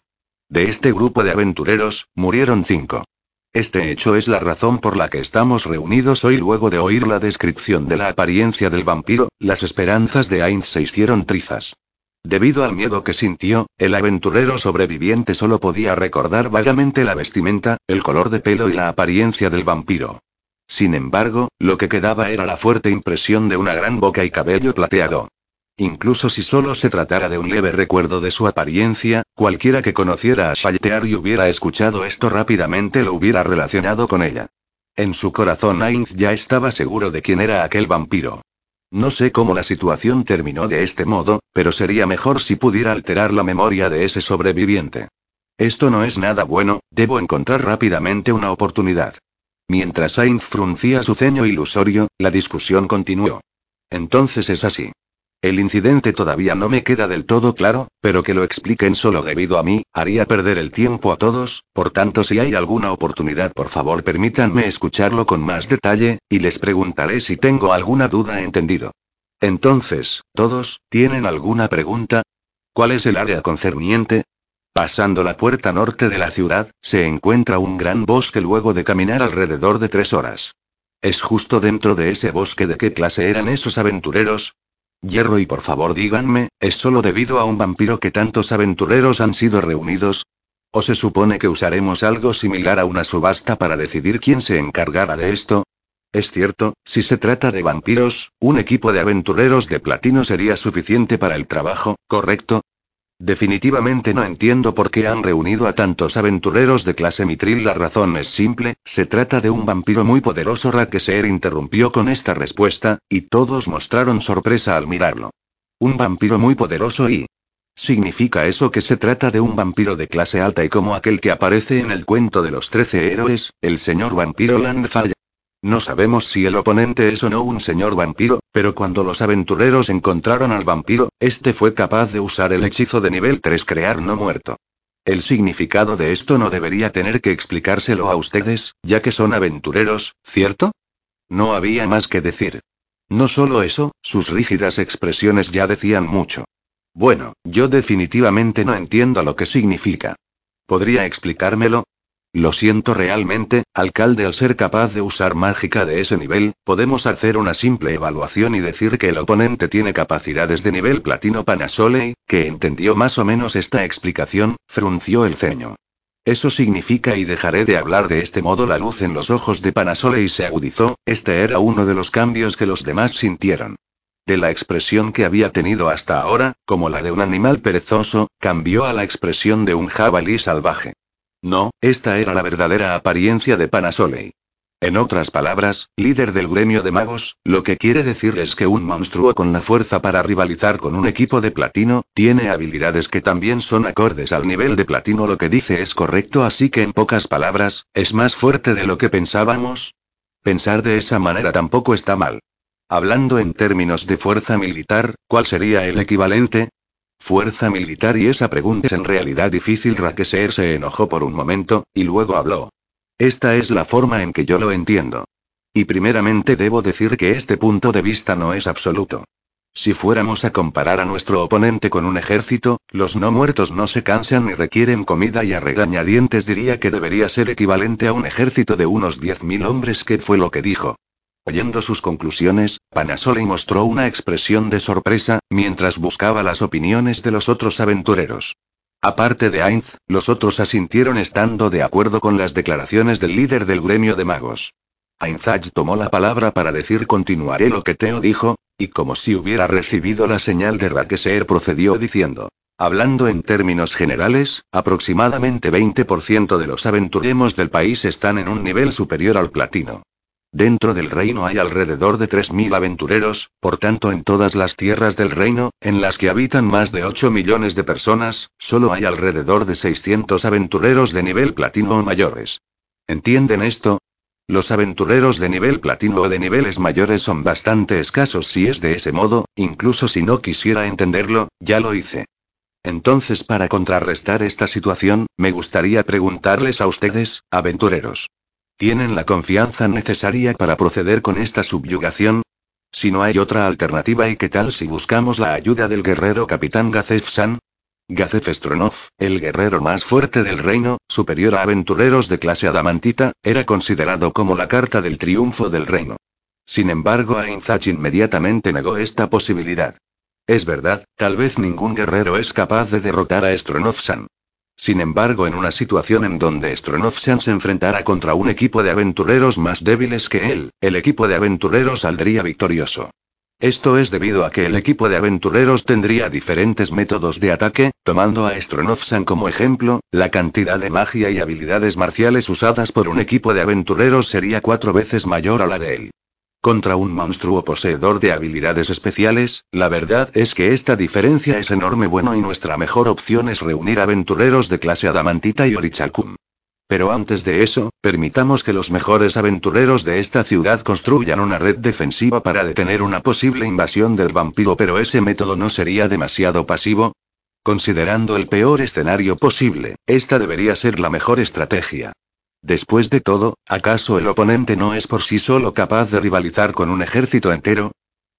De este grupo de aventureros, murieron cinco. Este hecho es la razón por la que estamos reunidos hoy luego de oír la descripción de la apariencia del vampiro, las esperanzas de Ainz se hicieron trizas. Debido al miedo que sintió, el aventurero sobreviviente solo podía recordar vagamente la vestimenta, el color de pelo y la apariencia del vampiro. Sin embargo, lo que quedaba era la fuerte impresión de una gran boca y cabello plateado. Incluso si solo se tratara de un leve recuerdo de su apariencia, cualquiera que conociera a Shaltear y hubiera escuchado esto rápidamente lo hubiera relacionado con ella. En su corazón Ainz ya estaba seguro de quién era aquel vampiro. No sé cómo la situación terminó de este modo, pero sería mejor si pudiera alterar la memoria de ese sobreviviente. Esto no es nada bueno, debo encontrar rápidamente una oportunidad. Mientras Sainz fruncía su ceño ilusorio, la discusión continuó. Entonces es así. El incidente todavía no me queda del todo claro, pero que lo expliquen solo debido a mí, haría perder el tiempo a todos, por tanto si hay alguna oportunidad por favor permítanme escucharlo con más detalle, y les preguntaré si tengo alguna duda entendido. Entonces, ¿todos, tienen alguna pregunta? ¿Cuál es el área concerniente? Pasando la puerta norte de la ciudad, se encuentra un gran bosque luego de caminar alrededor de tres horas. ¿Es justo dentro de ese bosque de qué clase eran esos aventureros? Hierro y por favor díganme, ¿es solo debido a un vampiro que tantos aventureros han sido reunidos? ¿O se supone que usaremos algo similar a una subasta para decidir quién se encargará de esto? Es cierto, si se trata de vampiros, un equipo de aventureros de platino sería suficiente para el trabajo, ¿correcto? Definitivamente no entiendo por qué han reunido a tantos aventureros de clase mitril. La razón es simple, se trata de un vampiro muy poderoso. Rakeser interrumpió con esta respuesta, y todos mostraron sorpresa al mirarlo. Un vampiro muy poderoso y... ¿Significa eso que se trata de un vampiro de clase alta y como aquel que aparece en el cuento de los trece héroes, el señor vampiro Landfall? No sabemos si el oponente es o no un señor vampiro, pero cuando los aventureros encontraron al vampiro, este fue capaz de usar el hechizo de nivel 3 crear no muerto. El significado de esto no debería tener que explicárselo a ustedes, ya que son aventureros, ¿cierto? No había más que decir. No solo eso, sus rígidas expresiones ya decían mucho. Bueno, yo definitivamente no entiendo lo que significa. ¿Podría explicármelo? Lo siento realmente, alcalde, al ser capaz de usar mágica de ese nivel, podemos hacer una simple evaluación y decir que el oponente tiene capacidades de nivel platino Panasolei, que entendió más o menos esta explicación, frunció el ceño. Eso significa y dejaré de hablar de este modo la luz en los ojos de Panasolei se agudizó, este era uno de los cambios que los demás sintieron. De la expresión que había tenido hasta ahora, como la de un animal perezoso, cambió a la expresión de un jabalí salvaje. No, esta era la verdadera apariencia de Panasolei. En otras palabras, líder del gremio de magos, lo que quiere decir es que un monstruo con la fuerza para rivalizar con un equipo de platino, tiene habilidades que también son acordes al nivel de platino. Lo que dice es correcto, así que en pocas palabras, es más fuerte de lo que pensábamos. Pensar de esa manera tampoco está mal. Hablando en términos de fuerza militar, ¿cuál sería el equivalente? Fuerza militar y esa pregunta es en realidad difícil. Rakeser se enojó por un momento, y luego habló. Esta es la forma en que yo lo entiendo. Y primeramente debo decir que este punto de vista no es absoluto. Si fuéramos a comparar a nuestro oponente con un ejército, los no muertos no se cansan ni requieren comida y a regañadientes diría que debería ser equivalente a un ejército de unos 10.000 hombres, que fue lo que dijo. Oyendo sus conclusiones, Panasoli mostró una expresión de sorpresa, mientras buscaba las opiniones de los otros aventureros. Aparte de Ainz, los otros asintieron estando de acuerdo con las declaraciones del líder del gremio de magos. Ainzach tomó la palabra para decir continuaré lo que Teo dijo, y como si hubiera recibido la señal de Rakeser procedió diciendo. Hablando en términos generales, aproximadamente 20% de los aventuremos del país están en un nivel superior al platino. Dentro del reino hay alrededor de 3.000 aventureros, por tanto en todas las tierras del reino, en las que habitan más de 8 millones de personas, solo hay alrededor de 600 aventureros de nivel platino o mayores. ¿Entienden esto? Los aventureros de nivel platino o de niveles mayores son bastante escasos si es de ese modo, incluso si no quisiera entenderlo, ya lo hice. Entonces para contrarrestar esta situación, me gustaría preguntarles a ustedes, aventureros. ¿Tienen la confianza necesaria para proceder con esta subyugación? Si no hay otra alternativa, ¿y qué tal si buscamos la ayuda del guerrero capitán Gazef-san? Gazef Stronov, el guerrero más fuerte del reino, superior a aventureros de clase adamantita, era considerado como la carta del triunfo del reino. Sin embargo, Ainzach inmediatamente negó esta posibilidad. Es verdad, tal vez ningún guerrero es capaz de derrotar a Stronov-san. Sin embargo, en una situación en donde Stronov-san se enfrentara contra un equipo de aventureros más débiles que él, el equipo de aventureros saldría victorioso. Esto es debido a que el equipo de aventureros tendría diferentes métodos de ataque, tomando a Stronov-san como ejemplo, la cantidad de magia y habilidades marciales usadas por un equipo de aventureros sería cuatro veces mayor a la de él. Contra un monstruo poseedor de habilidades especiales, la verdad es que esta diferencia es enorme bueno y nuestra mejor opción es reunir aventureros de clase Adamantita y Orichakun. Pero antes de eso, permitamos que los mejores aventureros de esta ciudad construyan una red defensiva para detener una posible invasión del vampiro, pero ese método no sería demasiado pasivo. Considerando el peor escenario posible, esta debería ser la mejor estrategia. Después de todo, ¿acaso el oponente no es por sí solo capaz de rivalizar con un ejército entero?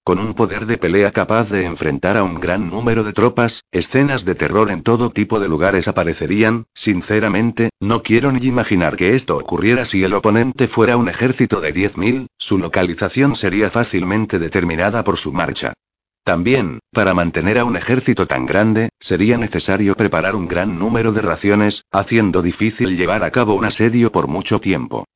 Con un poder de pelea capaz de enfrentar a un gran número de tropas, escenas de terror en todo tipo de lugares aparecerían, sinceramente, no quiero ni imaginar que esto ocurriera si el oponente fuera un ejército de 10.000, su localización sería fácilmente determinada por su marcha. También, para mantener a un ejército tan grande, sería necesario preparar un gran número de raciones, haciendo difícil llevar a cabo un asedio por mucho tiempo.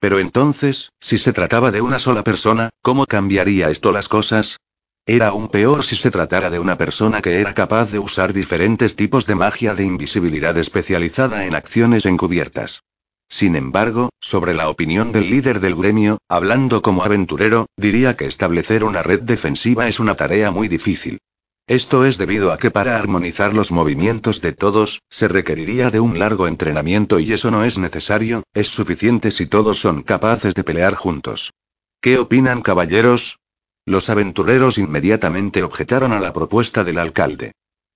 Pero entonces, si se trataba de una sola persona, ¿cómo cambiaría esto las cosas? Era aún peor si se tratara de una persona que era capaz de usar diferentes tipos de magia de invisibilidad especializada en acciones encubiertas. Sin embargo, sobre la opinión del líder del gremio, hablando como aventurero, diría que establecer una red defensiva es una tarea muy difícil. Esto es debido a que para armonizar los movimientos de todos, se requeriría de un largo entrenamiento y eso no es necesario, es suficiente si todos son capaces de pelear juntos. ¿Qué opinan caballeros? Los aventureros inmediatamente objetaron a la propuesta del alcalde.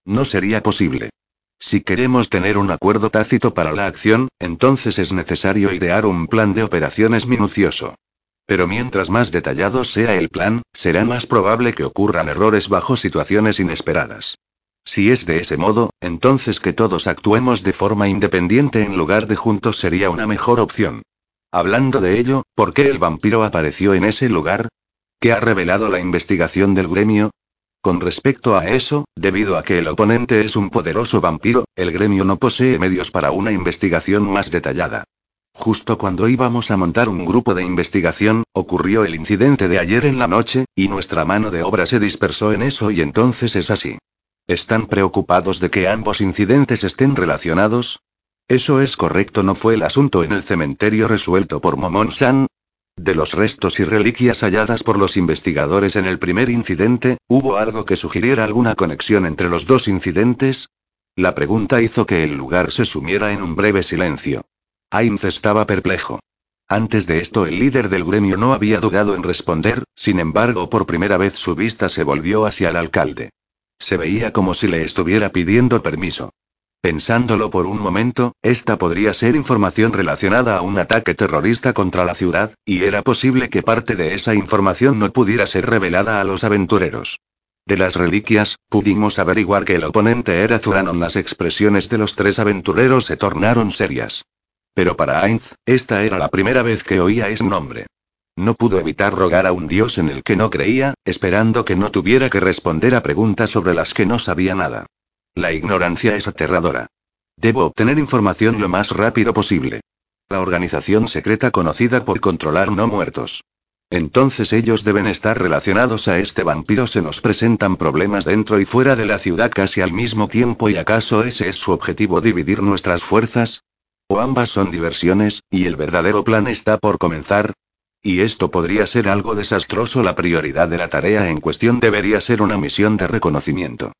No sería posible. Si queremos tener un acuerdo tácito para la acción, entonces es necesario idear un plan de operaciones minucioso. Pero mientras más detallado sea el plan, será más probable que ocurran errores bajo situaciones inesperadas. Si es de ese modo, entonces que todos actuemos de forma independiente en lugar de juntos sería una mejor opción. Hablando de ello, ¿por qué el vampiro apareció en ese lugar? ¿Qué ha revelado la investigación del gremio? Con respecto a eso, debido a que el oponente es un poderoso vampiro, el gremio no posee medios para una investigación más detallada. Justo cuando íbamos a montar un grupo de investigación, ocurrió el incidente de ayer en la noche, y nuestra mano de obra se dispersó en eso y entonces es así. ¿Están preocupados de que ambos incidentes estén relacionados? Eso es correcto, no fue el asunto en el cementerio resuelto por Momon-san. De los restos y reliquias halladas por los investigadores en el primer incidente, ¿hubo algo que sugiriera alguna conexión entre los dos incidentes? La pregunta hizo que el lugar se sumiera en un breve silencio. Ainz estaba perplejo. Antes de esto el líder del gremio no había dudado en responder, sin embargo por primera vez su vista se volvió hacia el alcalde. Se veía como si le estuviera pidiendo permiso. Pensándolo por un momento, esta podría ser información relacionada a un ataque terrorista contra la ciudad, y era posible que parte de esa información no pudiera ser revelada a los aventureros. De las reliquias, pudimos averiguar que el oponente era Zuranon. Las expresiones de los tres aventureros se tornaron serias. Pero para Ainz, esta era la primera vez que oía ese nombre. No pudo evitar rogar a un dios en el que no creía, esperando que no tuviera que responder a preguntas sobre las que no sabía nada. La ignorancia es aterradora. Debo obtener información lo más rápido posible. La organización secreta conocida por controlar no muertos. Entonces ellos deben estar relacionados a este vampiro. Se nos presentan problemas dentro y fuera de la ciudad casi al mismo tiempo y acaso ese es su objetivo dividir nuestras fuerzas? ¿O ambas son diversiones, y el verdadero plan está por comenzar? Y esto podría ser algo desastroso. La prioridad de la tarea en cuestión debería ser una misión de reconocimiento.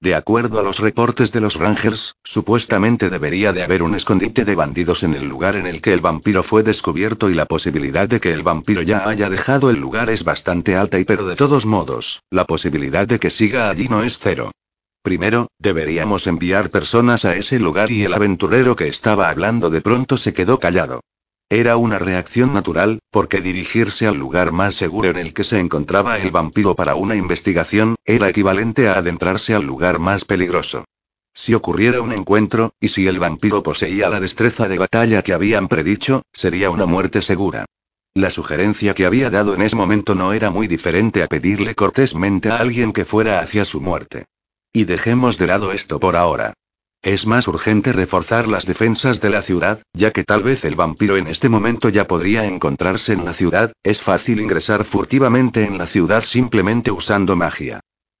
De acuerdo a los reportes de los Rangers, supuestamente debería de haber un escondite de bandidos en el lugar en el que el vampiro fue descubierto y la posibilidad de que el vampiro ya haya dejado el lugar es bastante alta y pero de todos modos, la posibilidad de que siga allí no es cero. Primero, deberíamos enviar personas a ese lugar y el aventurero que estaba hablando de pronto se quedó callado. Era una reacción natural, porque dirigirse al lugar más seguro en el que se encontraba el vampiro para una investigación, era equivalente a adentrarse al lugar más peligroso. Si ocurriera un encuentro, y si el vampiro poseía la destreza de batalla que habían predicho, sería una muerte segura. La sugerencia que había dado en ese momento no era muy diferente a pedirle cortésmente a alguien que fuera hacia su muerte. Y dejemos de lado esto por ahora. Es más urgente reforzar las defensas de la ciudad, ya que tal vez el vampiro en este momento ya podría encontrarse en la ciudad, es fácil ingresar furtivamente en la ciudad simplemente usando magia.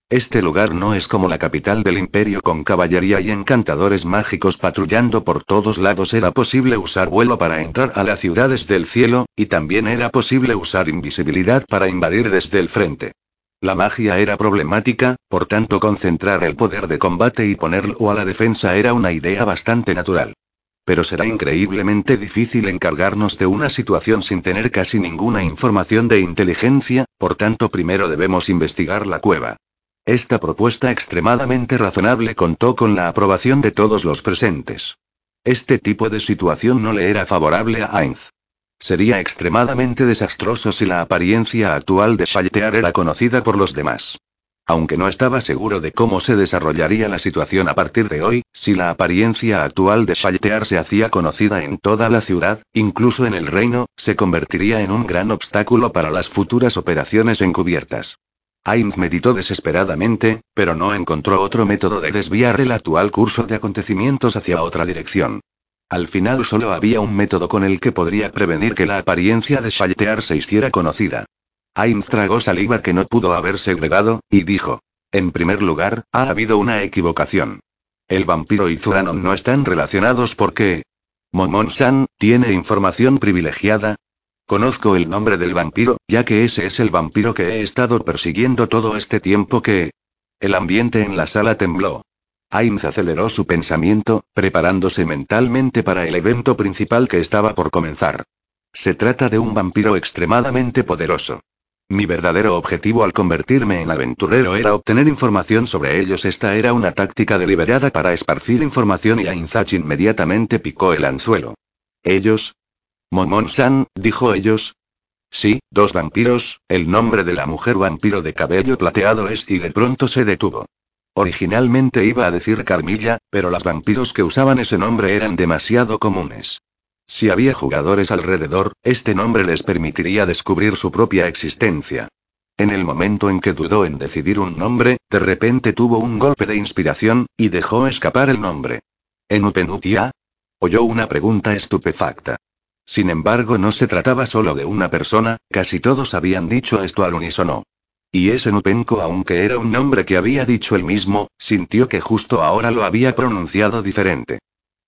Este lugar no es como la capital del imperio con caballería y encantadores mágicos patrullando por todos lados. Era posible usar vuelo para entrar a la ciudad desde el cielo, y también era posible usar invisibilidad para invadir desde el frente. La magia era problemática, por tanto concentrar el poder de combate y ponerlo a la defensa era una idea bastante natural. Pero será increíblemente difícil encargarnos de una situación sin tener casi ninguna información de inteligencia, por tanto primero debemos investigar la cueva. Esta propuesta extremadamente razonable contó con la aprobación de todos los presentes. Este tipo de situación no le era favorable a Ainz. Sería extremadamente desastroso si la apariencia actual de Shaltear era conocida por los demás. Aunque no estaba seguro de cómo se desarrollaría la situación a partir de hoy, si la apariencia actual de Shaltear se hacía conocida en toda la ciudad, incluso en el reino, se convertiría en un gran obstáculo para las futuras operaciones encubiertas. Ainz meditó desesperadamente, pero no encontró otro método de desviar el actual curso de acontecimientos hacia otra dirección. Al final solo había un método con el que podría prevenir que la apariencia de Shaltear se hiciera conocida. Ainz tragó saliva que no pudo haber segregado, y dijo. En primer lugar, ha habido una equivocación. El vampiro y Zuranon no están relacionados porque... Momon-san, ¿tiene información privilegiada? Conozco el nombre del vampiro, ya que ese es el vampiro que he estado persiguiendo todo este tiempo que... El ambiente en la sala tembló. Ainz aceleró su pensamiento, preparándose mentalmente para el evento principal que estaba por comenzar. Se trata de un vampiro extremadamente poderoso. Mi verdadero objetivo al convertirme en aventurero era obtener información sobre ellos. Esta era una táctica deliberada para esparcir información y Ainzach inmediatamente picó el anzuelo. ¿Ellos? Momon-san, dijo ellos. Sí, dos vampiros, el nombre de la mujer vampiro de cabello plateado es y de pronto se detuvo. Originalmente iba a decir Carmilla, pero los vampiros que usaban ese nombre eran demasiado comunes. Si había jugadores alrededor, este nombre les permitiría descubrir su propia existencia. En el momento en que dudó en decidir un nombre, de repente tuvo un golpe de inspiración, y dejó escapar el nombre. ¿En Upenutia? Oyó una pregunta estupefacta. Sin embargo, no se trataba solo de una persona, casi todos habían dicho esto al unísono. Y ese Nupenko, aunque era un nombre que había dicho él mismo, sintió que justo ahora lo había pronunciado diferente.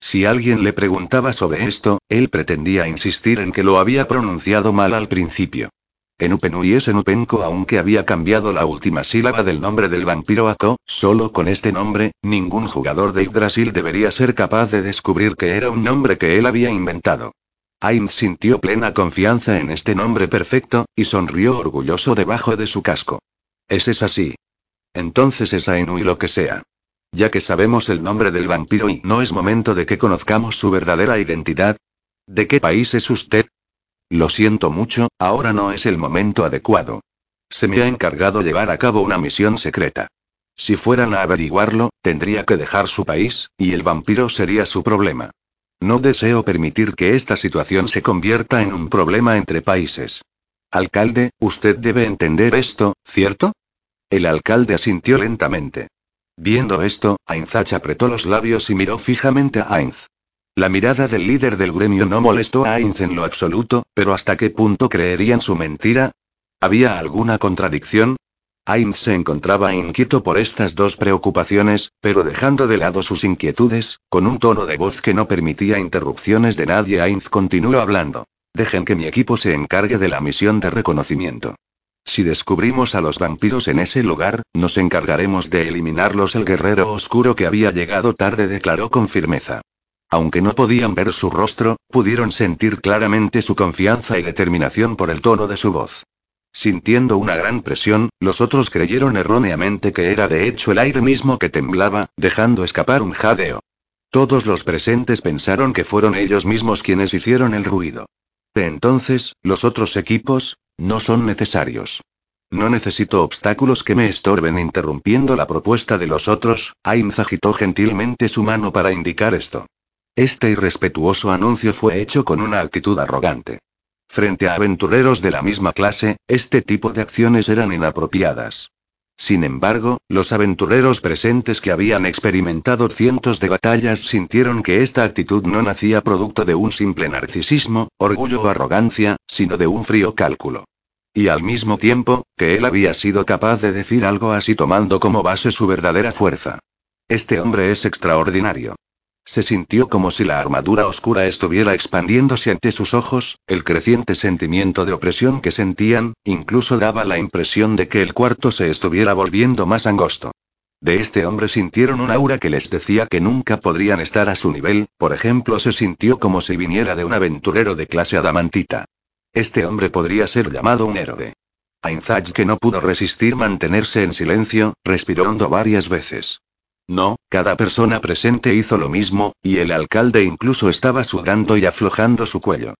Si alguien le preguntaba sobre esto, él pretendía insistir en que lo había pronunciado mal al principio. Enupenu y ese Nupenko aunque había cambiado la última sílaba del nombre del vampiro Ako, solo con este nombre, ningún jugador de Yggdrasil debería ser capaz de descubrir que era un nombre que él había inventado. Ainz sintió plena confianza en este nombre perfecto, y sonrió orgulloso debajo de su casco. ¿Ese es así? Entonces es Ainu y lo que sea. Ya que sabemos el nombre del vampiro y no es momento de que conozcamos su verdadera identidad. ¿De qué país es usted? Lo siento mucho, ahora no es el momento adecuado. Se me ha encargado llevar a cabo una misión secreta. Si fueran a averiguarlo, tendría que dejar su país, y el vampiro sería su problema. No deseo permitir que esta situación se convierta en un problema entre países. Alcalde, usted debe entender esto, ¿cierto? El alcalde asintió lentamente. Viendo esto, Ainzach apretó los labios y miró fijamente a Ainz. La mirada del líder del gremio no molestó a Ainz en lo absoluto, pero ¿hasta qué punto creerían su mentira? ¿Había alguna contradicción? Ainz se encontraba inquieto por estas dos preocupaciones, pero dejando de lado sus inquietudes, con un tono de voz que no permitía interrupciones de nadie, Ainz continuó hablando. Dejen que mi equipo se encargue de la misión de reconocimiento. Si descubrimos a los vampiros en ese lugar, nos encargaremos de eliminarlos. El guerrero oscuro que había llegado tarde declaró con firmeza. Aunque no podían ver su rostro, pudieron sentir claramente su confianza y determinación por el tono de su voz. Sintiendo una gran presión, los otros creyeron erróneamente que era de hecho el aire mismo que temblaba, dejando escapar un jadeo. Todos los presentes pensaron que fueron ellos mismos quienes hicieron el ruido. De entonces, los otros equipos, no son necesarios. No necesito obstáculos que me estorben interrumpiendo la propuesta de los otros, Ainz agitó gentilmente su mano para indicar esto. Este irrespetuoso anuncio fue hecho con una actitud arrogante. Frente a aventureros de la misma clase, este tipo de acciones eran inapropiadas. Sin embargo, los aventureros presentes que habían experimentado cientos de batallas sintieron que esta actitud no nacía producto de un simple narcisismo, orgullo o arrogancia, sino de un frío cálculo. Y al mismo tiempo, que él había sido capaz de decir algo así tomando como base su verdadera fuerza. Este hombre es extraordinario. Se sintió como si la armadura oscura estuviera expandiéndose ante sus ojos, el creciente sentimiento de opresión que sentían, incluso daba la impresión de que el cuarto se estuviera volviendo más angosto. De este hombre sintieron un aura que les decía que nunca podrían estar a su nivel, por ejemplo se sintió como si viniera de un aventurero de clase adamantita. Este hombre podría ser llamado un héroe. Ainzach que no pudo resistir mantenerse en silencio, respiró hondo varias veces. No, cada persona presente hizo lo mismo, y el alcalde incluso estaba sudando y aflojando su cuello.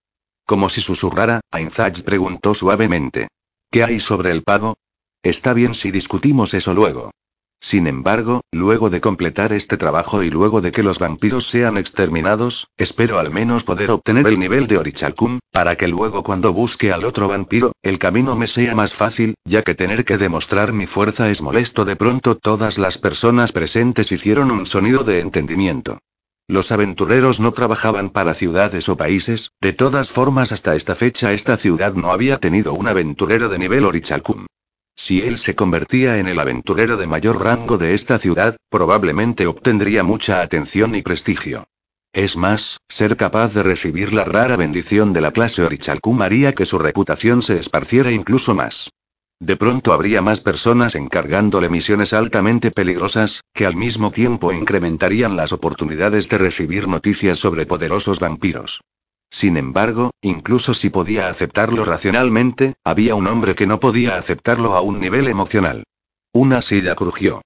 Como si susurrara, Ainzach preguntó suavemente. ¿Qué hay sobre el pago? Está bien si discutimos eso luego. Sin embargo, luego de completar este trabajo y luego de que los vampiros sean exterminados, espero al menos poder obtener el nivel de Orichalcum, para que luego cuando busque al otro vampiro, el camino me sea más fácil, ya que tener que demostrar mi fuerza es molesto. De pronto todas las personas presentes hicieron un sonido de entendimiento. Los aventureros no trabajaban para ciudades o países, de todas formas hasta esta fecha esta ciudad no había tenido un aventurero de nivel Orichalcum. Si él se convertía en el aventurero de mayor rango de esta ciudad, probablemente obtendría mucha atención y prestigio. Es más, ser capaz de recibir la rara bendición de la clase Orichalcum haría que su reputación se esparciera incluso más. De pronto habría más personas encargándole misiones altamente peligrosas, que al mismo tiempo incrementarían las oportunidades de recibir noticias sobre poderosos vampiros. Sin embargo, incluso si podía aceptarlo racionalmente, había un hombre que no podía aceptarlo a un nivel emocional. Una silla crujió.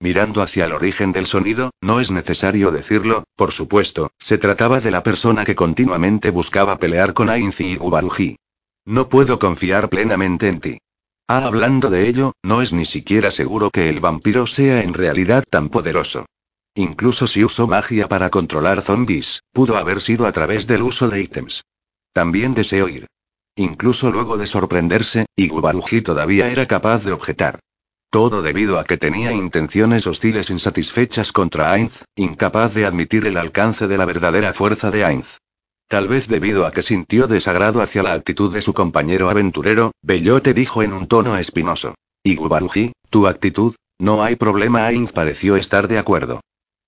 Mirando hacia el origen del sonido, no es necesario decirlo, por supuesto, se trataba de la persona que continuamente buscaba pelear con Ainzi y Gubaruji. No puedo confiar plenamente en ti. Ah, hablando de ello, no es ni siquiera seguro que el vampiro sea en realidad tan poderoso. Incluso si usó magia para controlar zombies, pudo haber sido a través del uso de ítems. También deseo ir. Incluso luego de sorprenderse, Igubaruji todavía era capaz de objetar. Todo debido a que tenía intenciones hostiles insatisfechas contra Ainz, incapaz de admitir el alcance de la verdadera fuerza de Ainz. Tal vez debido a que sintió desagrado hacia la actitud de su compañero aventurero, Bellote dijo en un tono espinoso. Igubaruji, tu actitud, no hay problema. Ainz pareció estar de acuerdo.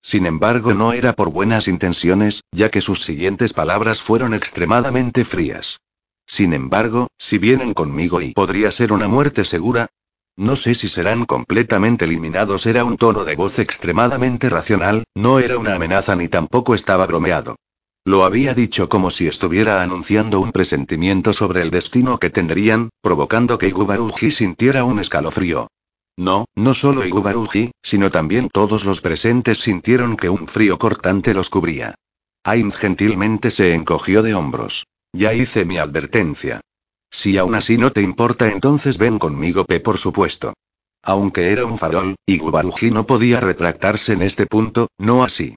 Sin embargo, no era por buenas intenciones, ya que sus siguientes palabras fueron extremadamente frías. Sin embargo, si vienen conmigo y podría ser una muerte segura, no sé si serán completamente eliminados. Era un tono de voz extremadamente racional, no era una amenaza ni tampoco estaba bromeado. Lo había dicho como si estuviera anunciando un presentimiento sobre el destino que tendrían, provocando que Igubaruji sintiera un escalofrío. No, no solo Igubaruji, sino también todos los presentes sintieron que un frío cortante los cubría. Ainz gentilmente se encogió de hombros. Ya hice mi advertencia. Si aún así no te importa, entonces ven conmigo, P, por supuesto. Aunque era un farol, Igubaruji no podía retractarse en este punto, no así.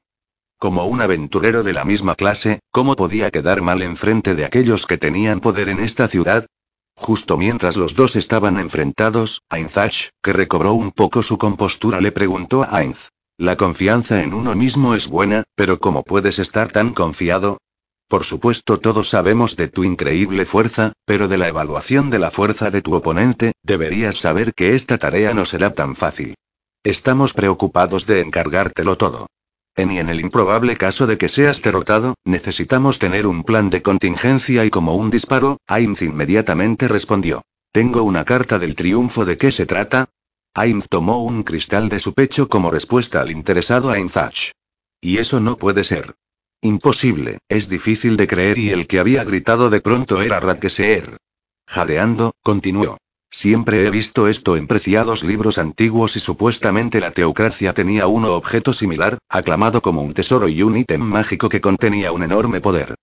Como un aventurero de la misma clase, ¿cómo podía quedar mal enfrente de aquellos que tenían poder en esta ciudad? Justo mientras los dos estaban enfrentados, Ainzach, que recobró un poco su compostura, le preguntó a Ainz. La confianza en uno mismo es buena, pero ¿cómo puedes estar tan confiado? Por supuesto todos sabemos de tu increíble fuerza, pero de la evaluación de la fuerza de tu oponente, deberías saber que esta tarea no será tan fácil. Estamos preocupados de encargártelo todo. En y en el improbable caso de que seas derrotado, necesitamos tener un plan de contingencia y como un disparo, Ainz inmediatamente respondió. Tengo una carta del triunfo de qué se trata. Ainz tomó un cristal de su pecho como respuesta al interesado Ainzach. Y eso no puede ser. Imposible, es difícil de creer y el que había gritado de pronto era Rakeseer. Jadeando, continuó. Siempre he visto esto en preciados libros antiguos y supuestamente la teocracia tenía un objeto similar, aclamado como un tesoro y un ítem mágico que contenía un enorme poder.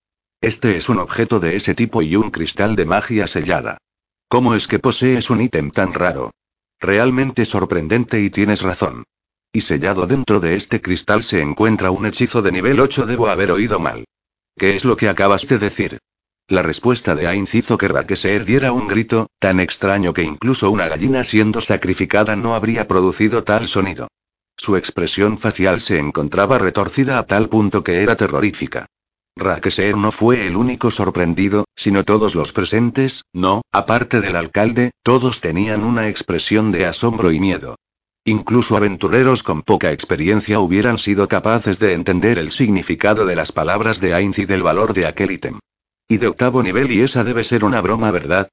Este es un objeto de ese tipo y un cristal de magia sellada. ¿Cómo es que posees un ítem tan raro? Realmente sorprendente y tienes razón. Y sellado dentro de este cristal se encuentra un hechizo de nivel 8. Debo haber oído mal. ¿Qué es lo que acabas de decir? La respuesta de Ainz hizo que Rakeser diera un grito, tan extraño que incluso una gallina siendo sacrificada no habría producido tal sonido. Su expresión facial se encontraba retorcida a tal punto que era terrorífica. Rakeser no fue el único sorprendido, sino todos los presentes, no, aparte del alcalde, todos tenían una expresión de asombro y miedo. Incluso aventureros con poca experiencia hubieran sido capaces de entender el significado de las palabras de Ainz y del valor de aquel ítem. Y de octavo nivel y esa debe ser una broma, ¿verdad?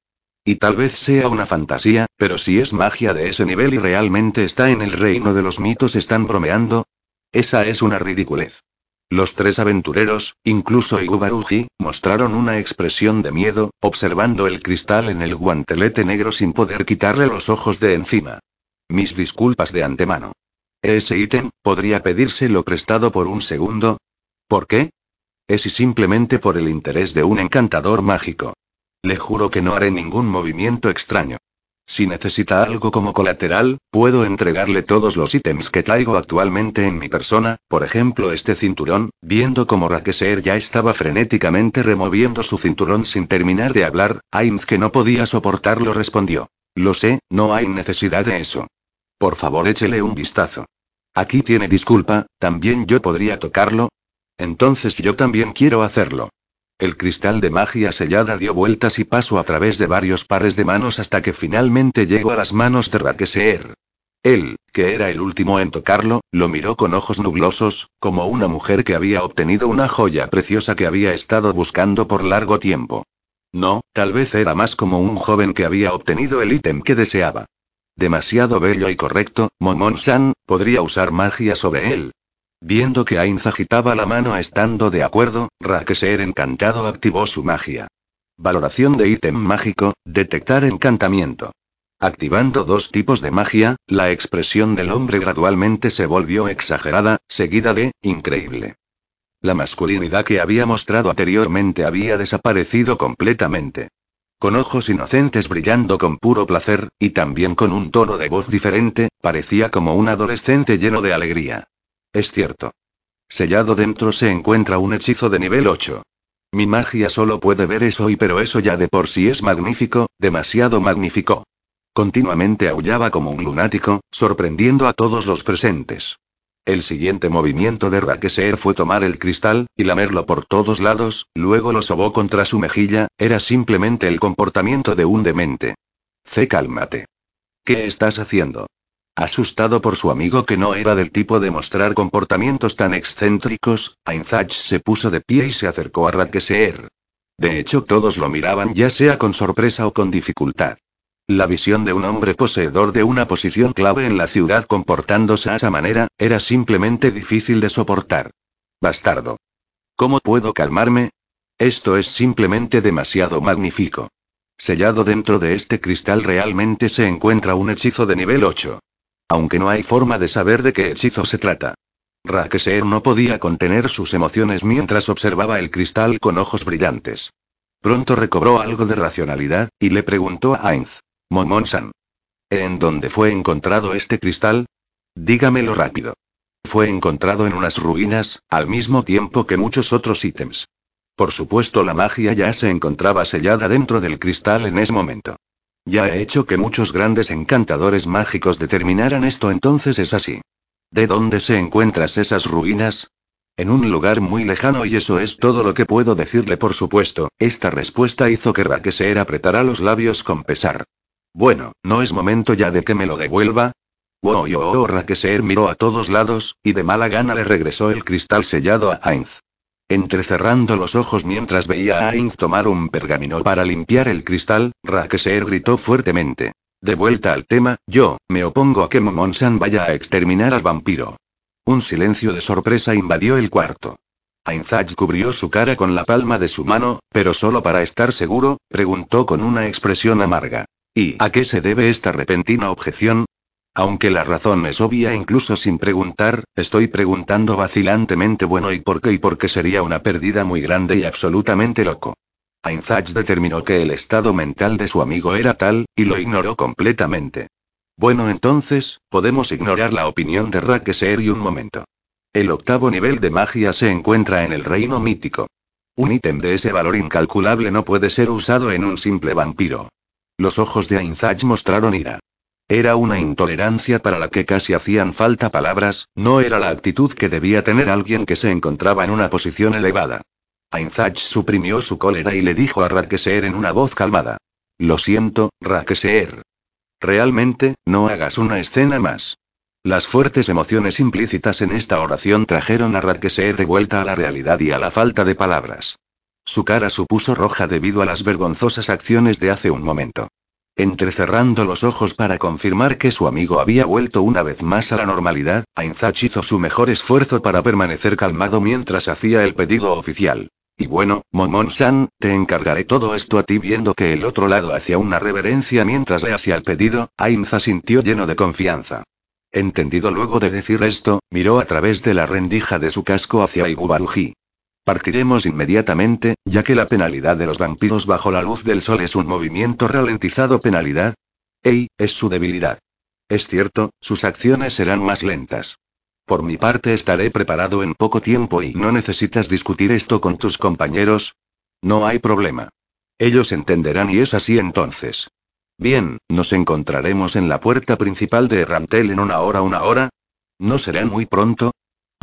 Y tal vez sea una fantasía, pero si es magia de ese nivel y realmente está en el reino de los mitos, ¿están bromeando? Esa es una ridiculez. Los tres aventureros, incluso Igubaruji, mostraron una expresión de miedo, observando el cristal en el guantelete negro sin poder quitarle los ojos de encima. Mis disculpas de antemano. Ese ítem, ¿podría pedírselo prestado por un segundo? ¿Por qué? Es y simplemente por el interés de un encantador mágico. Le juro que no haré ningún movimiento extraño. Si necesita algo como colateral, puedo entregarle todos los ítems que traigo actualmente en mi persona, por ejemplo este cinturón, viendo como Rakeser ya estaba frenéticamente removiendo su cinturón sin terminar de hablar, Ainz que no podía soportarlo respondió. Lo sé, no hay necesidad de eso. Por favor échele un vistazo. Aquí tiene disculpa, también yo podría tocarlo, entonces yo también quiero hacerlo. El cristal de magia sellada dio vueltas y pasó a través de varios pares de manos hasta que finalmente llegó a las manos de Rakeseer. Él, que era el último en tocarlo, lo miró con ojos nublosos, como una mujer que había obtenido una joya preciosa que había estado buscando por largo tiempo. No, tal vez era más como un joven que había obtenido el ítem que deseaba. Demasiado bello y correcto, Momon-san, podría usar magia sobre él, Viendo que Ainz agitaba la mano estando de acuerdo, Rakeser encantado activó su magia. Valoración de ítem mágico, detectar encantamiento. Activando dos tipos de magia, la expresión del hombre gradualmente se volvió exagerada, seguida de, increíble. La masculinidad que había mostrado anteriormente había desaparecido completamente. Con ojos inocentes brillando con puro placer, y también con un tono de voz diferente, parecía como un adolescente lleno de alegría. Es cierto. Sellado dentro se encuentra un hechizo de nivel 8. Mi magia solo puede ver eso y pero eso ya de por sí es magnífico, demasiado magnífico. Continuamente aullaba como un lunático, sorprendiendo a todos los presentes. El siguiente movimiento de Rakeser fue tomar el cristal, y lamerlo por todos lados, luego lo sobó contra su mejilla, era simplemente el comportamiento de un demente. C. Cálmate. ¿Qué estás haciendo? Asustado por su amigo que no era del tipo de mostrar comportamientos tan excéntricos, Ainzach se puso de pie y se acercó a Rakeseer. De hecho, todos lo miraban ya sea con sorpresa o con dificultad. La visión de un hombre poseedor de una posición clave en la ciudad comportándose a esa manera, era simplemente difícil de soportar. Bastardo. ¿Cómo puedo calmarme? Esto es simplemente demasiado magnífico. Sellado dentro de este cristal realmente se encuentra un hechizo de nivel 8. Aunque no hay forma de saber de qué hechizo se trata. Rakeser no podía contener sus emociones mientras observaba el cristal con ojos brillantes. Pronto recobró algo de racionalidad, y le preguntó a Ainz. Momonsan. ¿En dónde fue encontrado este cristal? Dígamelo rápido. Fue encontrado en unas ruinas, al mismo tiempo que muchos otros ítems. Por supuesto la magia ya se encontraba sellada dentro del cristal en ese momento. Ya he hecho que muchos grandes encantadores mágicos determinaran esto, entonces es así. ¿De dónde se encuentran esas ruinas? En un lugar muy lejano y eso es todo lo que puedo decirle por supuesto, esta respuesta hizo que Rakeser apretara los labios con pesar. Bueno, ¿no es momento ya de que me lo devuelva? Wow, yo, Rakeser miró a todos lados, y de mala gana le regresó el cristal sellado a Ainz. Entrecerrando los ojos mientras veía a Ainz tomar un pergamino para limpiar el cristal, Rakeser gritó fuertemente. De vuelta al tema, yo, me opongo a que Momonsan vaya a exterminar al vampiro. Un silencio de sorpresa invadió el cuarto. Ainzach cubrió su cara con la palma de su mano, pero solo para estar seguro, preguntó con una expresión amarga. ¿Y a qué se debe esta repentina objeción? Aunque la razón es obvia incluso sin preguntar, estoy preguntando vacilantemente bueno y por qué y por qué sería una pérdida muy grande y absolutamente loco. Ainzach determinó que el estado mental de su amigo era tal, y lo ignoró completamente. Bueno entonces, podemos ignorar la opinión de Rakeser y un momento. El octavo nivel de magia se encuentra en el reino mítico. Un ítem de ese valor incalculable no puede ser usado en un simple vampiro. Los ojos de Ainzach mostraron ira. Era una intolerancia para la que casi hacían falta palabras, no era la actitud que debía tener alguien que se encontraba en una posición elevada. Ainzach suprimió su cólera y le dijo a Rakeser en una voz calmada. Lo siento, Rakeser. Realmente, no hagas una escena más. Las fuertes emociones implícitas en esta oración trajeron a Rakeser de vuelta a la realidad y a la falta de palabras. Su cara supuso roja debido a las vergonzosas acciones de hace un momento. Entrecerrando los ojos para confirmar que su amigo había vuelto una vez más a la normalidad, Ainzach hizo su mejor esfuerzo para permanecer calmado mientras hacía el pedido oficial. Y bueno, Momon-san, te encargaré todo esto a ti viendo que el otro lado hacía una reverencia mientras le hacía el pedido, Ainza sintió lleno de confianza. Entendido luego de decir esto, miró a través de la rendija de su casco hacia Igubaluji. Partiremos inmediatamente, ya que la penalidad de los vampiros bajo la luz del sol es un movimiento ralentizado penalidad. Ey, es su debilidad. Es cierto, sus acciones serán más lentas. Por mi parte estaré preparado en poco tiempo y no necesitas discutir esto con tus compañeros. No hay problema. Ellos entenderán y es así entonces. Bien, nos encontraremos en la puerta principal de Rantel en una hora, una hora. ¿No será muy pronto?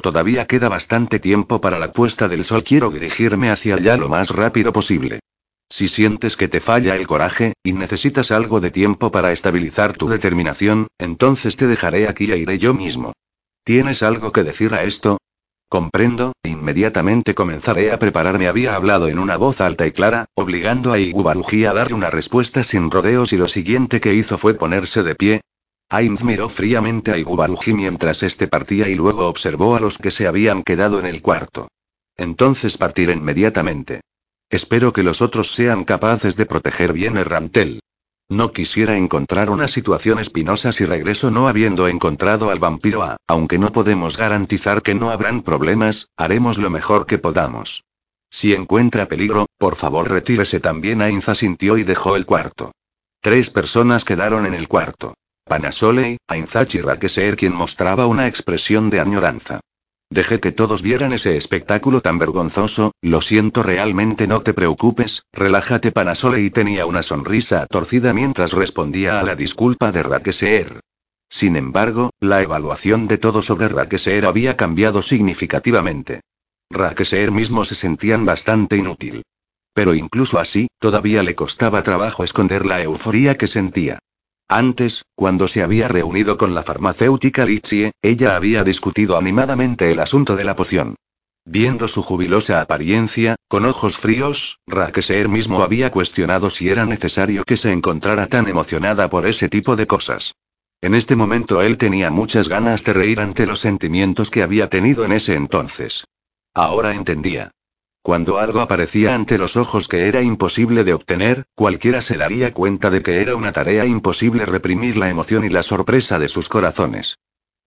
Todavía queda bastante tiempo para la puesta del sol. Quiero dirigirme hacia allá lo más rápido posible. Si sientes que te falla el coraje, y necesitas algo de tiempo para estabilizar tu determinación, entonces te dejaré aquí e iré yo mismo. ¿Tienes algo que decir a esto? Comprendo, inmediatamente comenzaré a prepararme. Había hablado en una voz alta y clara, obligando a Igubaruji a darle una respuesta sin rodeos y lo siguiente que hizo fue ponerse de pie, Ainz miró fríamente a Igubaruji mientras este partía y luego observó a los que se habían quedado en el cuarto. Entonces partir inmediatamente. Espero que los otros sean capaces de proteger bien el rantel. No quisiera encontrar una situación espinosa si regreso no habiendo encontrado al vampiro A, aunque no podemos garantizar que no habrán problemas, haremos lo mejor que podamos. Si encuentra peligro, por favor retírese también. Ainza sintió y dejó el cuarto. Tres personas quedaron en el cuarto. Panasolei, Ainzach y Rakeser quien mostraba una expresión de añoranza. Dejé que todos vieran ese espectáculo tan vergonzoso, lo siento realmente no te preocupes, relájate Panasolei tenía una sonrisa torcida mientras respondía a la disculpa de Rakeser. Sin embargo, la evaluación de todo sobre Rakeser había cambiado significativamente. Rakeser mismo se sentían bastante inútil. Pero incluso así, todavía le costaba trabajo esconder la euforía que sentía. Antes, cuando se había reunido con la farmacéutica Lichie, ella había discutido animadamente el asunto de la poción. Viendo su jubilosa apariencia, con ojos fríos, Rakeser mismo había cuestionado si era necesario que se encontrara tan emocionada por ese tipo de cosas. En este momento él tenía muchas ganas de reír ante los sentimientos que había tenido en ese entonces. Ahora entendía. Cuando algo aparecía ante los ojos que era imposible de obtener, cualquiera se daría cuenta de que era una tarea imposible reprimir la emoción y la sorpresa de sus corazones.